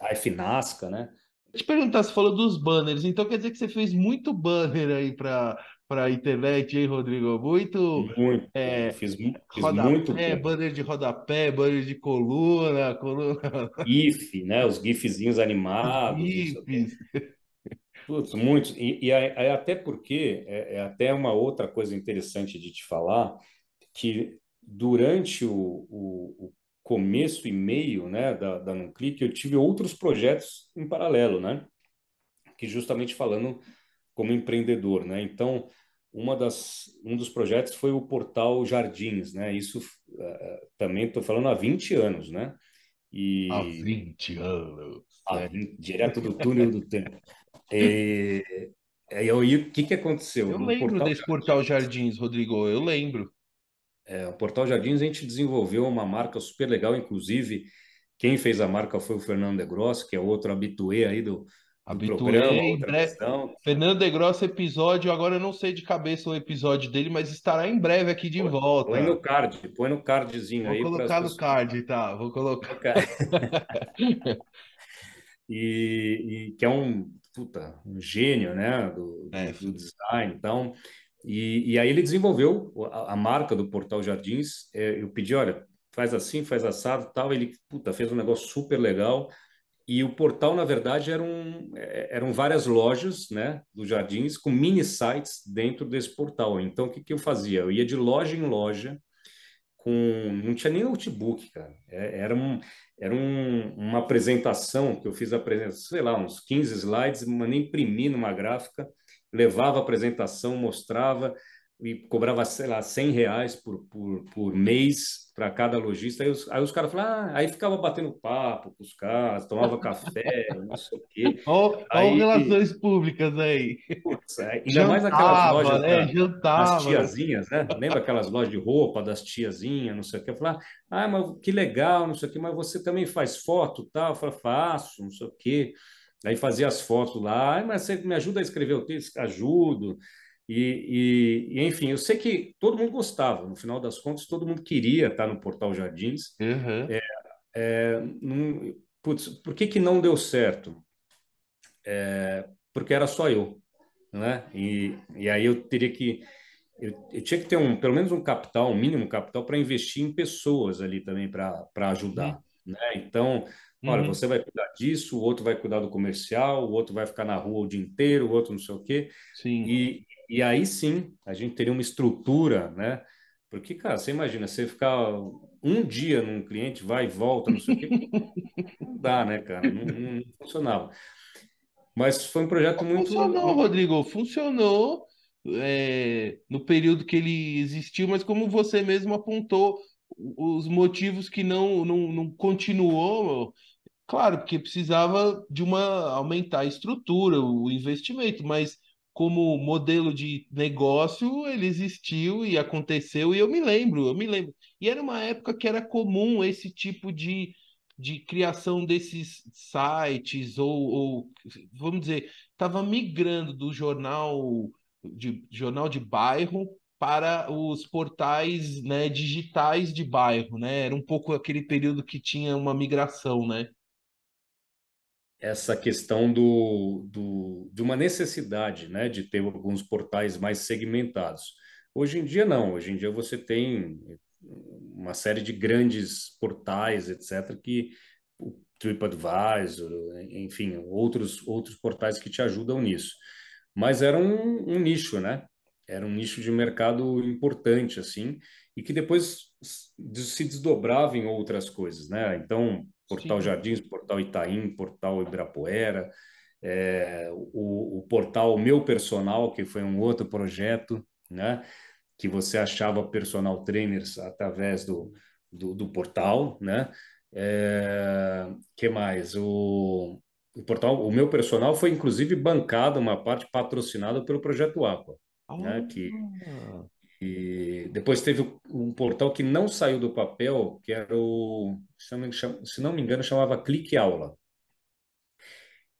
a FNASCA, né?
Deixa eu te perguntar, você falou dos banners, então quer dizer que você fez muito banner aí para para a internet, hein, Rodrigo? Muito.
Muito. É, fiz, fiz rodapé, muito.
banner de rodapé, banner de coluna, coluna.
GIF, né? Os GIFzinhos animados. GIFs. Putz, muitos. E, e é, é até porque é, é, até uma outra coisa interessante de te falar que durante o, o, o começo e meio né, da, da Nuclick, eu tive outros projetos em paralelo, né? Que justamente falando como empreendedor, né? Então, uma das, um dos projetos foi o portal Jardins, né? Isso uh, também estou falando há 20 anos, né?
E, há 20 anos. Há
né? 20, direto do túnel do tempo. E, e, e o que, que aconteceu?
Eu no lembro portal desse Jardins, portal Jardins, Rodrigo, eu lembro.
É, o portal Jardins a gente desenvolveu uma marca super legal, inclusive quem fez a marca foi o Fernando de Gross, que é outro habitué aí do,
Habituei, breve... Fernando de Grosso episódio, agora eu não sei de cabeça o episódio dele, mas estará em breve aqui de
põe,
volta.
Põe no card, põe no cardzinho
vou
aí.
Vou colocar no card, tá? Vou colocar.
e, e que é um, puta, um gênio, né, do, é. do design, então, e, e, aí ele desenvolveu a, a marca do Portal Jardins, é, eu pedi, olha, faz assim, faz assado, tal, ele, puta, fez um negócio super legal, e o portal, na verdade, eram, é, eram várias lojas né, dos jardins com mini sites dentro desse portal. Então, o que, que eu fazia? Eu ia de loja em loja, com não tinha nem notebook, cara. É, era, um, era um, uma apresentação que eu fiz, apresentação, sei lá, uns 15 slides, mas nem imprimi numa gráfica, levava a apresentação, mostrava, e cobrava, sei lá, 100 reais por, por, por mês para cada lojista. Aí os, aí os caras falavam, ah, aí ficava batendo papo com os caras, tomava café, não sei o quê.
Olha
aí,
relações públicas aí.
Putz, é, ainda jantava, mais aquelas lojas
né? da,
das tiazinhas, né? Lembra aquelas lojas de roupa das tiazinhas, não sei o quê? Eu falava, ah, mas que legal, não sei o quê, mas você também faz foto tal? Eu falava, faço, não sei o quê. Aí fazia as fotos lá, ah, mas você me ajuda a escrever o texto? Ajudo. E, e, enfim, eu sei que todo mundo gostava, no final das contas, todo mundo queria estar no Portal Jardins.
Uhum.
É, é, putz, por que, que não deu certo? É, porque era só eu, né? E, e aí eu teria que eu, eu, tinha que ter um pelo menos um capital, um mínimo capital para investir em pessoas ali também para ajudar, uhum. né? Então, olha, uhum. você vai cuidar disso, o outro vai cuidar do comercial, o outro vai ficar na rua o dia inteiro, o outro não sei o quê.
Sim.
E, e aí sim, a gente teria uma estrutura, né? Porque, cara, você imagina, você ficar um dia num cliente, vai e volta, não sei o quê, não dá, né, cara? Não, não, não funcionava. Mas foi um projeto muito.
Funcionou, Rodrigo, funcionou é, no período que ele existiu, mas como você mesmo apontou, os motivos que não, não, não continuou, claro, porque precisava de uma aumentar a estrutura, o investimento, mas como modelo de negócio, ele existiu e aconteceu, e eu me lembro, eu me lembro. E era uma época que era comum esse tipo de, de criação desses sites, ou, ou vamos dizer, estava migrando do jornal de, jornal de bairro para os portais né, digitais de bairro, né? Era um pouco aquele período que tinha uma migração, né?
Essa questão do, do, de uma necessidade né, de ter alguns portais mais segmentados. Hoje em dia, não. Hoje em dia, você tem uma série de grandes portais, etc., que o TripAdvisor, enfim, outros, outros portais que te ajudam nisso. Mas era um, um nicho, né? Era um nicho de mercado importante, assim, e que depois se desdobrava em outras coisas, né? Então, Portal Sim. Jardins, Portal Itaim, Portal Ibirapuera, é, o, o, portal Meu Personal, que foi um outro projeto, né? Que você achava personal trainers através do, do, do portal, né? É, que mais? O, o portal, o meu personal foi inclusive bancado uma parte patrocinada pelo projeto Aqua, ah. né? Que e depois teve um portal que não saiu do papel, que era o, se não me engano, chamava Clique Aula.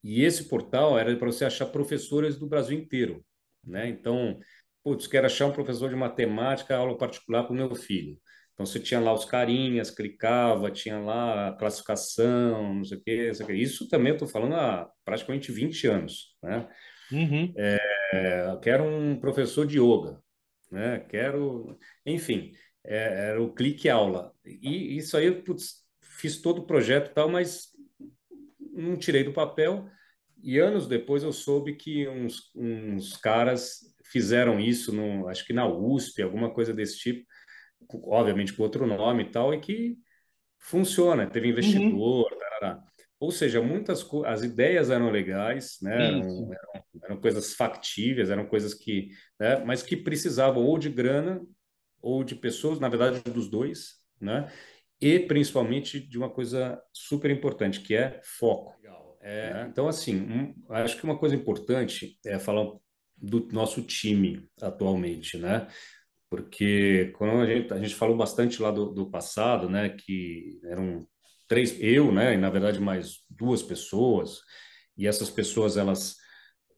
E esse portal era para você achar professores do Brasil inteiro, né? Então, putz, quero achar um professor de matemática, aula particular para o meu filho. Então, você tinha lá os carinhas, clicava, tinha lá a classificação, não sei o quê, não sei o quê. Isso também eu estou falando há praticamente 20 anos, né?
Uhum.
É, quero um professor de yoga né? Quero, enfim, é, era o clique aula. E isso aí, putz, fiz todo o projeto e tal, mas não tirei do papel. E anos depois eu soube que uns, uns caras fizeram isso, no, acho que na USP, alguma coisa desse tipo, obviamente com outro nome e tal, e que funciona. Teve uhum. investidor, uhum. Ou seja, muitas as ideias eram legais, né? Eram, eram, eram, coisas factíveis, eram coisas que, né? Mas que precisavam ou de grana ou de pessoas, na verdade, dos dois, né? E principalmente de uma coisa super importante que é foco. É, né? então, assim, um, acho que uma coisa importante é falar do nosso time atualmente, né? Porque quando a gente, a gente falou bastante lá do, do passado, né? Que eram três, eu, né, e na verdade mais duas pessoas, e essas pessoas elas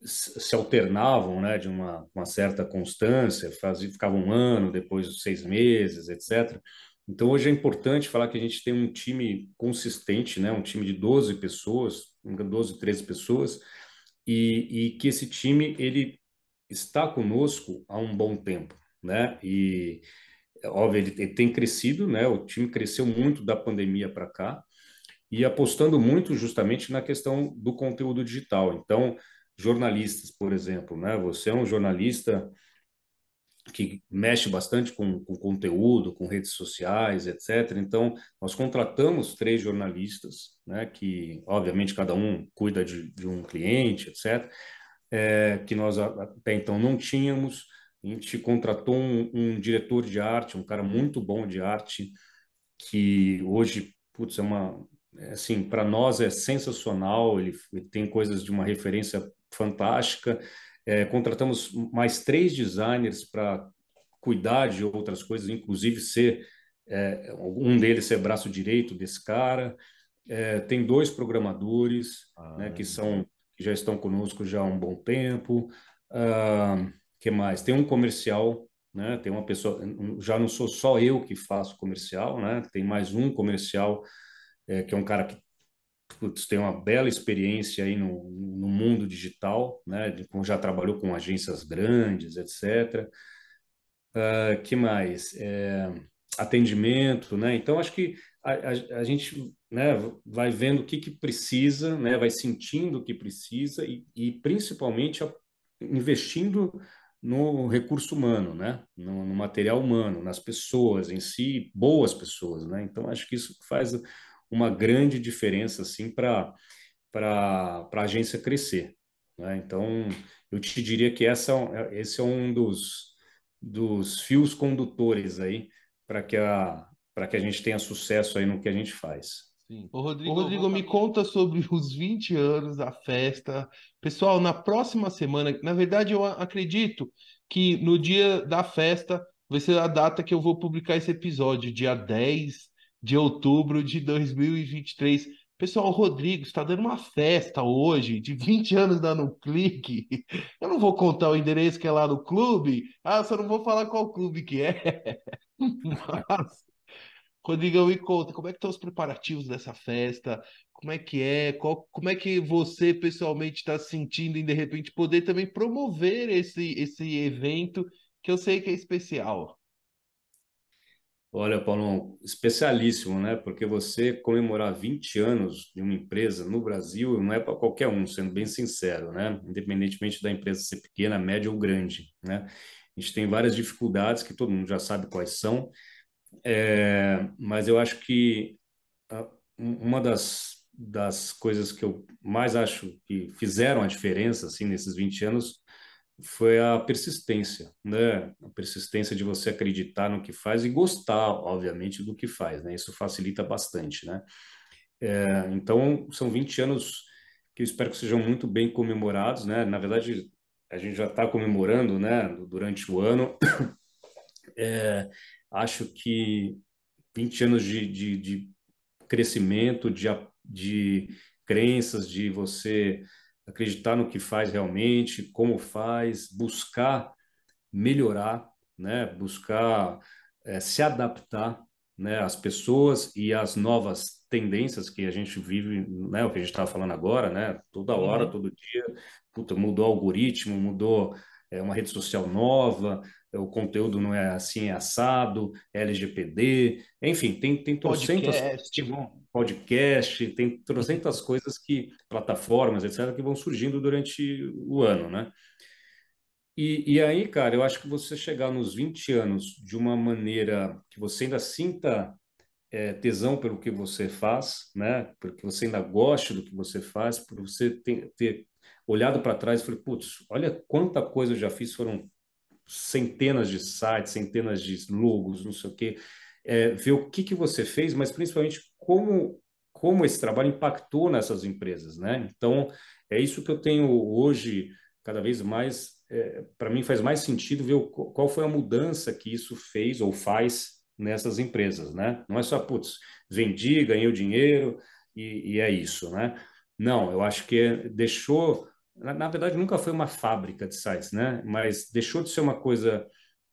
se alternavam, né, de uma, uma certa constância, faziam, ficavam um ano, depois seis meses, etc. Então, hoje é importante falar que a gente tem um time consistente, né? um time de 12 pessoas, 12, 13 pessoas, e, e que esse time ele está conosco há um bom tempo. Né? E, óbvio, ele, ele tem crescido, né? o time cresceu muito da pandemia para cá, e apostando muito justamente na questão do conteúdo digital. Então, jornalistas, por exemplo, né? Você é um jornalista que mexe bastante com, com conteúdo, com redes sociais, etc. Então, nós contratamos três jornalistas, né? Que, obviamente, cada um cuida de, de um cliente, etc. É, que nós até então não tínhamos. A gente contratou um, um diretor de arte, um cara muito bom de arte, que hoje, putz, é uma, é, assim, para nós é sensacional, ele, ele, tem coisas de uma referência fantástica. É, contratamos mais três designers para cuidar de outras coisas, inclusive ser é, um deles ser braço direito desse cara. É, tem dois programadores ah, né, que são que já estão conosco já há um bom tempo. Uh, que mais? Tem um comercial, né? Tem uma pessoa. Já não sou só eu que faço comercial, né? Tem mais um comercial é, que é um cara que putz, tem uma bela experiência aí no, no mundo digital, né? Já trabalhou com agências grandes, etc. Uh, que mais? É, atendimento, né? Então acho que a, a, a, gente né, vai vendo o que, que precisa, né? Vai sentindo o que precisa e, e principalmente a, investindo no recurso humano, né? No, no, material humano, nas pessoas em si, boas pessoas, né? Então acho que isso faz uma grande diferença assim para para a agência crescer. Né? Então, eu te diria que essa, esse é um dos, dos fios condutores aí para que, a, que a gente tenha sucesso aí no que a gente faz.
Sim. Ô, Rodrigo, Ô, Rodrigo me conta sobre os 20 anos da festa. Pessoal, na próxima semana, na verdade, eu acredito que no dia da festa vai ser a data que eu vou publicar esse episódio, dia 10 de outubro de 2023. Pessoal, o Rodrigo está dando uma festa hoje de 20 anos dando um clique. Eu não vou contar o endereço que é lá no clube. Ah, só não vou falar qual clube que é. Mas, Rodrigo, me conta, como é que estão os preparativos dessa festa? Como é que é? Qual, como é que você pessoalmente está sentindo em de repente poder também promover esse, esse evento que eu sei que é especial?
Olha, Paulo, especialíssimo, né? Porque você comemorar 20 anos de uma empresa no Brasil não é para qualquer um, sendo bem sincero, né? Independentemente da empresa ser pequena, média ou grande, né? A gente tem várias dificuldades que todo mundo já sabe quais são, é, mas eu acho que uma das, das coisas que eu mais acho que fizeram a diferença assim nesses 20 anos foi a persistência, né? A persistência de você acreditar no que faz e gostar, obviamente, do que faz, né? Isso facilita bastante, né? É, então, são 20 anos que eu espero que sejam muito bem comemorados, né? Na verdade, a gente já está comemorando, né? Durante o ano. É, acho que 20 anos de, de, de crescimento, de, de crenças, de você acreditar no que faz realmente, como faz, buscar melhorar, né? buscar é, se adaptar né? às pessoas e às novas tendências que a gente vive, né? o que a gente estava falando agora, né? toda hora, uhum. todo dia, puta, mudou o algoritmo, mudou é, uma rede social nova, o conteúdo não é assim, é assado, é LGPD, enfim, tem, tem trocentas vão, podcast, tem trocentas coisas que, plataformas, etc., que vão surgindo durante o ano, né? E, e aí, cara, eu acho que você chegar nos 20 anos de uma maneira que você ainda sinta é, tesão pelo que você faz, né? Porque você ainda goste do que você faz, por você ter, ter olhado para trás e falei, putz, olha quanta coisa eu já fiz, foram centenas de sites, centenas de logos, não sei o quê, é, ver o que, que você fez, mas principalmente como, como esse trabalho impactou nessas empresas, né? Então, é isso que eu tenho hoje, cada vez mais, é, para mim faz mais sentido ver o, qual foi a mudança que isso fez ou faz nessas empresas, né? Não é só, putz, vendi, ganhei o dinheiro e, e é isso, né? Não, eu acho que deixou na, na, verdade, nunca foi uma fábrica de sites, né? Mas deixou de ser uma coisa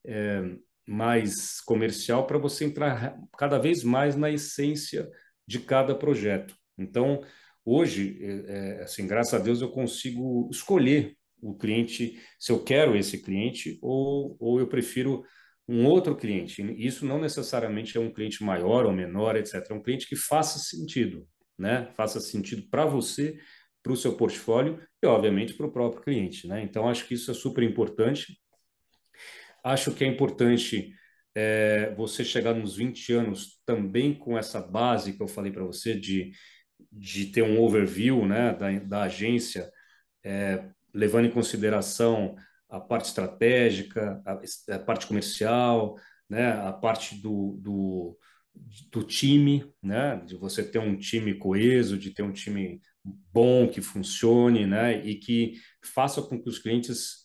é, mais comercial para você entrar cada vez mais na essência de cada projeto. Então, hoje, é, é, assim, graças a Deus, eu consigo escolher o cliente, se eu quero esse cliente ou, ou eu prefiro um outro cliente. Isso não necessariamente é um cliente maior ou menor, etc. É um cliente que faça sentido, né? Faça sentido para você, para o seu portfólio e, obviamente, para o próprio cliente, né? Então, acho que isso é super importante. Acho que é importante é, você chegar nos 20 anos também com essa base que eu falei para você de, de ter um overview né, da, da agência, é, levando em consideração a parte estratégica, a, a parte comercial, né, a parte do, do, do time, né, de você ter um time coeso, de ter um time bom, que funcione, né, e que faça com que os clientes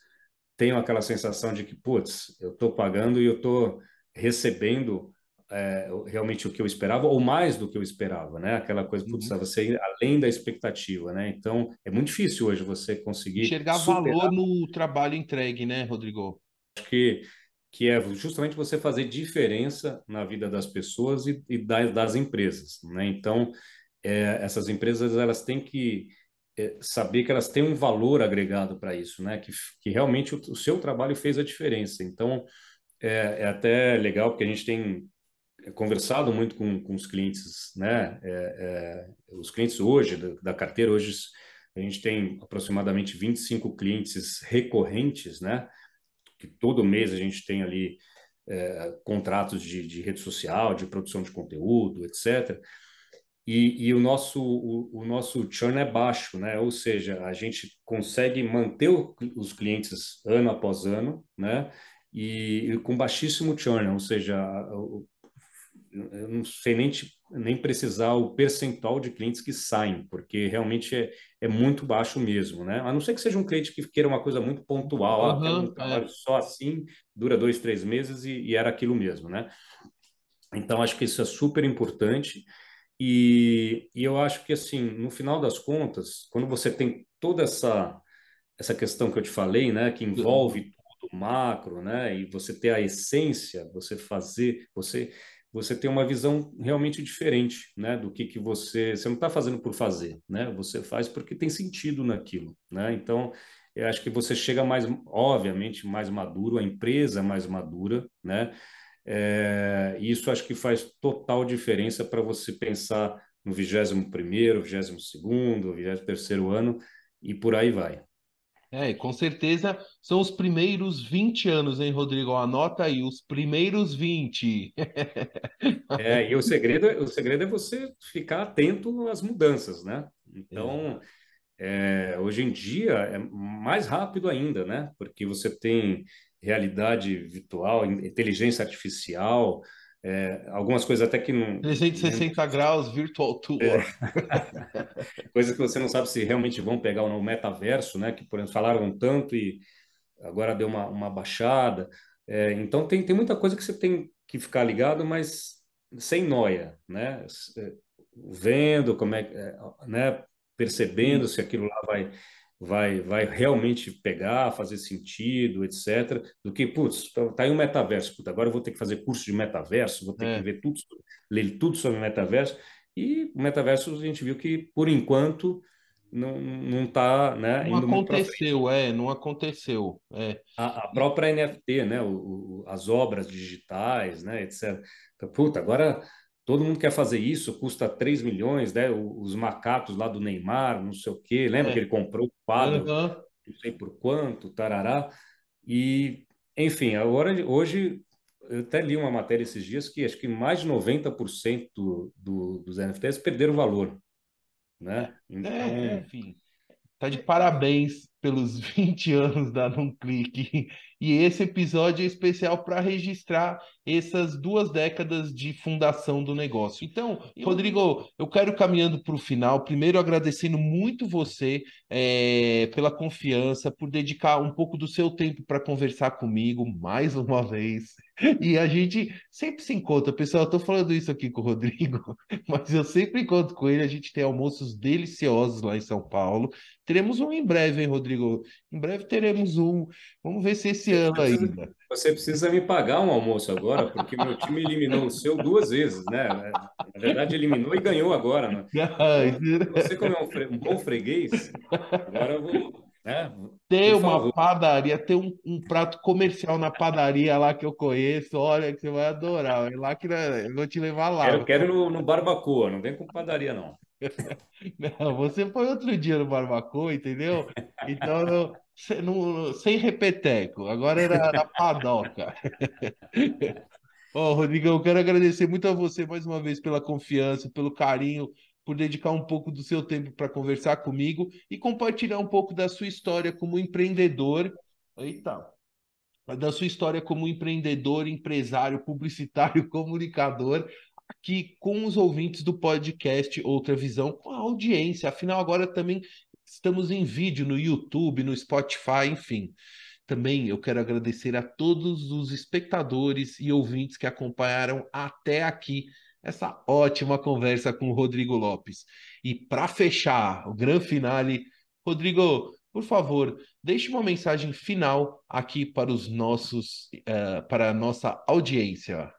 tenham aquela sensação de que, putz, eu estou pagando e eu estou recebendo é, realmente o que eu esperava ou mais do que eu esperava, né? Aquela coisa, putz, uhum. você ir além da expectativa, né? Então, é muito difícil hoje você conseguir
enxergar valor no trabalho entregue, né, Rodrigo?
Acho que que é justamente você fazer diferença na vida das pessoas e, e das, das, empresas, né? Então, é, essas empresas elas têm que é, saber que elas têm um valor agregado para isso, né? Que, que realmente o, o, seu trabalho fez a diferença. Então, é, é até legal porque a gente tem conversado muito com, com os clientes, né? É, é, os clientes hoje, da, da, carteira, hoje a gente tem aproximadamente 25 clientes recorrentes, né? Que todo mês a gente tem ali é, contratos de, de, rede social, de produção de conteúdo, etc. E, e o, nosso, o, o, nosso churn é baixo, né? Ou seja, a gente consegue manter o, os clientes ano após ano, né? E, e com baixíssimo churn, ou seja, eu não sei nem, nem precisar o percentual de clientes que saem, porque realmente é, é muito baixo mesmo, né? A não ser que seja um cliente que queira uma coisa muito pontual, uhum, ah, um trabalho é. só assim, dura dois, três meses e, e, era aquilo mesmo, né? Então, acho que isso é super importante e, e eu acho que, assim, no final das contas, quando você tem toda essa, essa questão que eu te falei, né, que envolve tudo macro, né, e você ter a essência, você fazer, você você tem uma visão realmente diferente, né, do que que você você não está fazendo por fazer, né, você faz porque tem sentido naquilo, né, então eu acho que você chega mais, obviamente, mais maduro, a empresa mais madura, né, é, e isso acho que faz total diferença para você pensar no 21 primeiro, 22 segundo, 23 terceiro ano e por aí vai.
É, com certeza são os primeiros 20 anos, hein, Rodrigo? Anota aí, os primeiros 20.
É, e o segredo, o segredo é você ficar atento às mudanças, né? Então, é, hoje em dia é mais rápido ainda, né? Porque você tem realidade virtual, inteligência artificial, é, algumas coisas até que não.
360 né? graus virtual tour. É.
coisas que você não sabe se realmente vão pegar ou não o metaverso, né? Que, por exemplo, falaram tanto e agora deu uma, uma baixada. É, então, tem, tem muita coisa que você tem que ficar ligado, mas sem noia, né? É, vendo como é, é né? Percebendo se aquilo lá vai vai, vai realmente pegar, fazer sentido, etc. Do que, putz, tá, tá aí um metaverso, putz, agora eu vou ter que fazer curso de metaverso, vou ter é. que ver tudo, ler tudo sobre metaverso. E o metaverso a gente viu que, por enquanto, não, não está né,
não aconteceu, é, não aconteceu. É.
A, a própria NFT, né, o, o, as obras digitais, né, etc. Então, puta, agora todo mundo quer fazer isso, custa 3 milhões, né? Os macacos lá do Neymar, não sei o quê, lembra é. que ele comprou o quadro, uhum. não sei por quanto, tarará. E, enfim, agora, hoje, eu até li uma matéria esses dias que acho que mais de 90% do, do, dos NFTs perderam valor, né?
É, então... É, enfim, tá de parabéns pelos 20 anos da Num Clique. E esse episódio é especial para registrar essas duas décadas de fundação do negócio. Então, Rodrigo, eu quero caminhando para o final, primeiro agradecendo muito você é, pela confiança, por dedicar um pouco do seu tempo para conversar comigo mais uma vez. E a gente sempre se encontra, pessoal. Eu estou falando isso aqui com o Rodrigo, mas eu sempre encontro com ele. A gente tem almoços deliciosos lá em São Paulo. Teremos um em breve, hein, Rodrigo? Rodrigo. Em breve teremos um. Vamos ver se esse ano ainda.
Você precisa me pagar um almoço agora, porque meu time eliminou o seu duas vezes, né? Na verdade, eliminou e ganhou agora. Né? Então, você, como é um, fre... um bom freguês, agora eu vou né?
Ter uma favor. padaria, ter um, um, prato comercial na padaria lá que eu conheço, olha que você vai adorar. É lá que eu vou te levar lá.
Eu quero no, no Barbacoa, não vem com padaria, não.
Não, você foi outro dia no Barbacoa, entendeu? Então, não, não, sem repeteco, agora era na padoca. Ó, Rodrigo, eu quero agradecer muito a você mais uma vez pela confiança, pelo carinho, por dedicar um pouco do seu tempo para conversar comigo e compartilhar um pouco da sua história como empreendedor. Eita, da sua história como empreendedor, empresário, publicitário, comunicador, aqui com os ouvintes do podcast Outra Visão, com a audiência. Afinal, agora também estamos em vídeo no YouTube, no Spotify, enfim. Também eu quero agradecer a todos os espectadores e ouvintes que acompanharam até aqui essa ótima conversa com o Rodrigo Lopes. E para fechar o grande finale, Rodrigo, por favor, deixe uma mensagem final aqui para os nossos, uh, para a nossa audiência.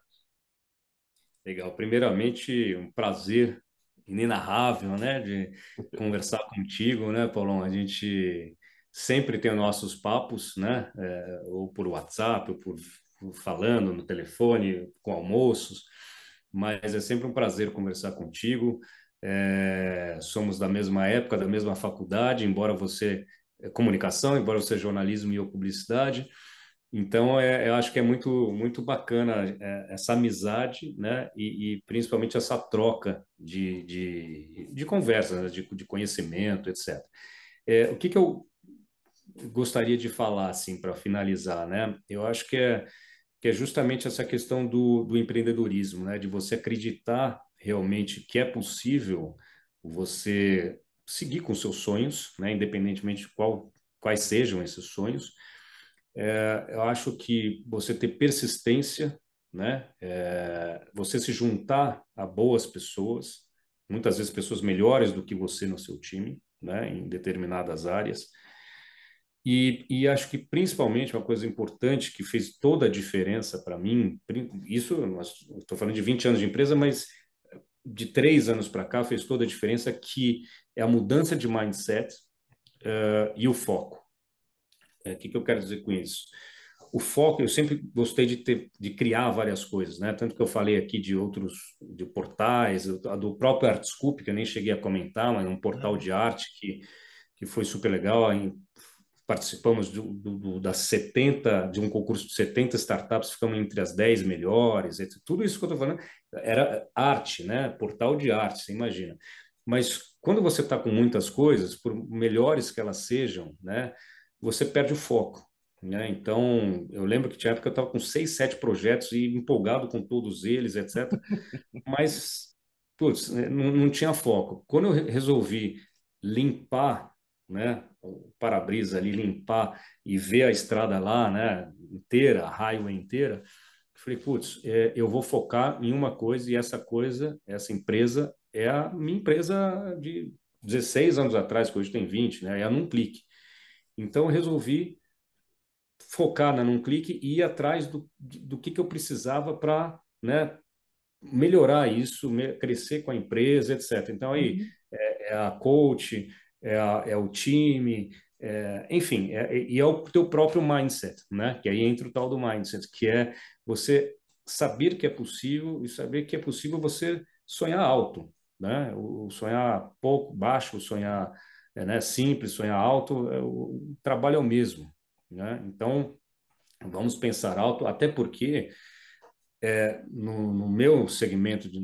Legal. Primeiramente, um prazer inenarrável, né, de conversar contigo, né, Paulão? A gente sempre tem os nossos papos, né, é, ou por WhatsApp, ou por falando no telefone, com almoços mas é sempre um prazer conversar contigo. É, somos da mesma época, da mesma faculdade, embora você é comunicação, embora você jornalismo e eu publicidade. Então, é, eu acho que é muito, muito bacana é, essa amizade, né? E, e, principalmente essa troca de, de, de conversa, né? de, de conhecimento, etc. É, o que, que eu gostaria de falar, assim, para finalizar, né? Eu acho que é que é justamente essa questão do, do empreendedorismo, né? de você acreditar realmente que é possível você seguir com seus sonhos, né? independentemente de qual, quais sejam esses sonhos. É, eu acho que você ter persistência, né? É, você se juntar a boas pessoas, muitas vezes pessoas melhores do que você no seu time, né? em determinadas áreas, e, e, acho que principalmente uma coisa importante que fez toda a diferença para mim, isso, estou falando de 20 anos de empresa, mas de três anos para cá fez toda a diferença, que é a mudança de mindset uh, e o foco. O é, que, que eu quero dizer com isso? O foco, eu sempre gostei de, ter, de criar várias coisas, né? Tanto que eu falei aqui de outros, de portais, do próprio Artscoop, que eu nem cheguei a comentar, mas é um portal de arte que, que foi super legal, participamos do, do, das 70, de um concurso de 70 startups, ficamos entre as 10 melhores, tudo isso que eu estou falando era arte, né? portal de arte, você imagina. Mas quando você está com muitas coisas, por melhores que elas sejam, né, você perde o foco. Né? Então, eu lembro que tinha época eu estava com seis, sete projetos e empolgado com todos eles, etc. Mas, putz, não, não tinha foco. Quando eu resolvi limpar né, o para-brisa ali, limpar e ver a estrada lá, né, inteira, a highway inteira, falei, putz, é, eu vou focar em uma coisa e essa coisa, essa empresa é a minha empresa de 16 anos atrás, que hoje tem 20, né, é a Num Clique. Então, eu resolvi focar na Num Clique e ir atrás do, do que, que eu precisava para né, melhorar isso, crescer com a empresa, etc. Então, aí, uhum. é, é a coach, é, a, é o time, é, enfim, é, e é o teu próprio mindset, né? Que aí entra o tal do mindset, que é você saber que é possível e saber que é possível você sonhar alto, né? O, sonhar pouco, baixo, sonhar é, né, simples, sonhar alto, é, o trabalho é o mesmo, né? Então, vamos pensar alto, até porque é, no, no, meu segmento de,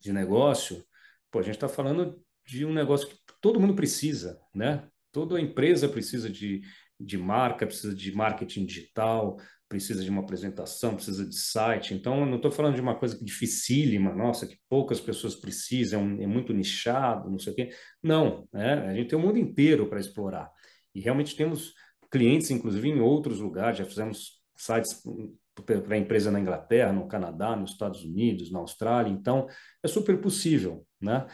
de negócio, pô, a gente está falando de um negócio que todo mundo precisa, né? Toda empresa precisa de, de marca, precisa de marketing digital, precisa de uma apresentação, precisa de site. Então, eu não estou falando de uma coisa dificílima, nossa, que poucas pessoas precisam, é muito nichado, não sei o quê. Não, né? a gente tem o mundo inteiro para explorar. E realmente temos clientes, inclusive, em outros lugares, já fizemos sites para a empresa na Inglaterra, no Canadá, nos Estados Unidos, na Austrália. Então, é super possível, né?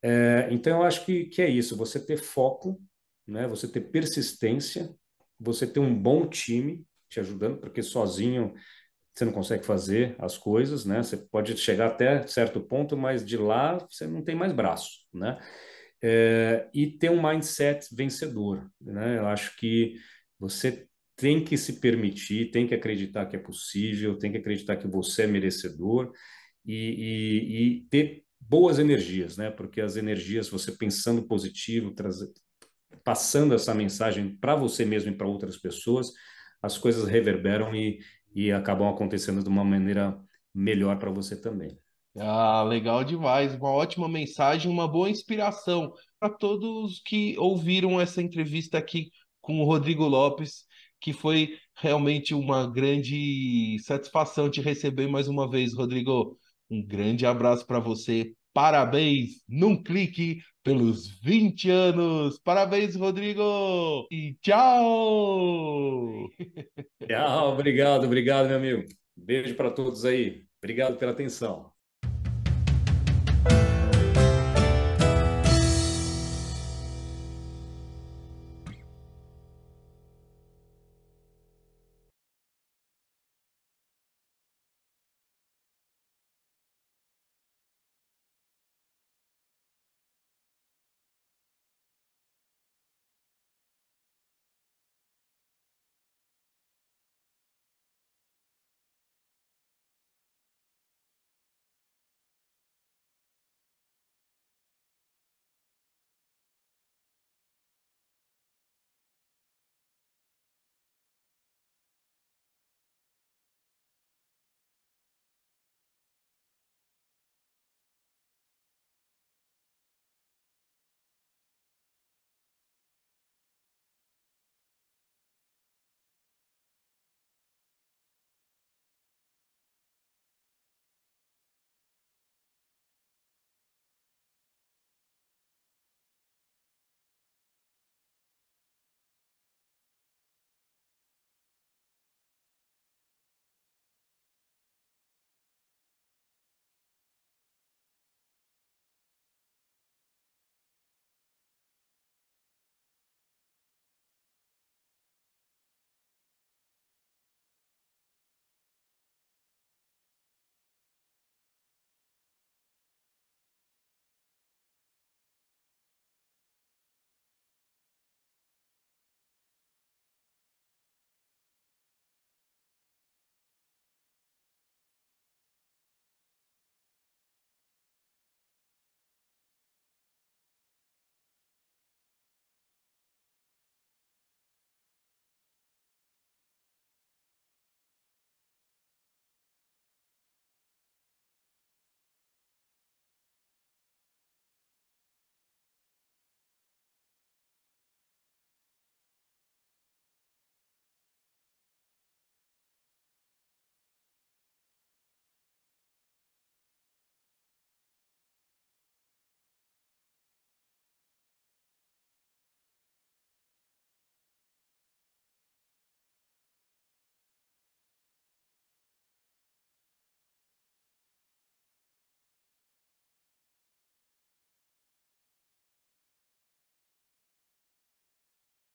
É, então, eu acho que, que é isso, você ter foco, né? Você ter persistência, você ter um bom time te ajudando, porque sozinho você não consegue fazer as coisas, né? Você pode chegar até certo ponto, mas de lá você não tem mais braço, né? É, e ter um mindset vencedor, né? Eu acho que você tem que se permitir, tem que acreditar que é possível, tem que acreditar que você é merecedor e, e, e ter boas energias, né? Porque as energias, você pensando positivo, trazer, passando essa mensagem para você mesmo e para outras pessoas, as coisas reverberam e, e acabam acontecendo de uma maneira melhor para você também.
Ah, legal demais. Uma ótima mensagem, uma boa inspiração para todos que ouviram essa entrevista aqui com o Rodrigo Lopes, que foi realmente uma grande satisfação te receber mais uma vez, Rodrigo. Um grande abraço para você. Parabéns num clique pelos 20 anos. Parabéns, Rodrigo! E tchau!
Tchau, obrigado, obrigado, meu amigo. Beijo para todos aí. Obrigado pela atenção.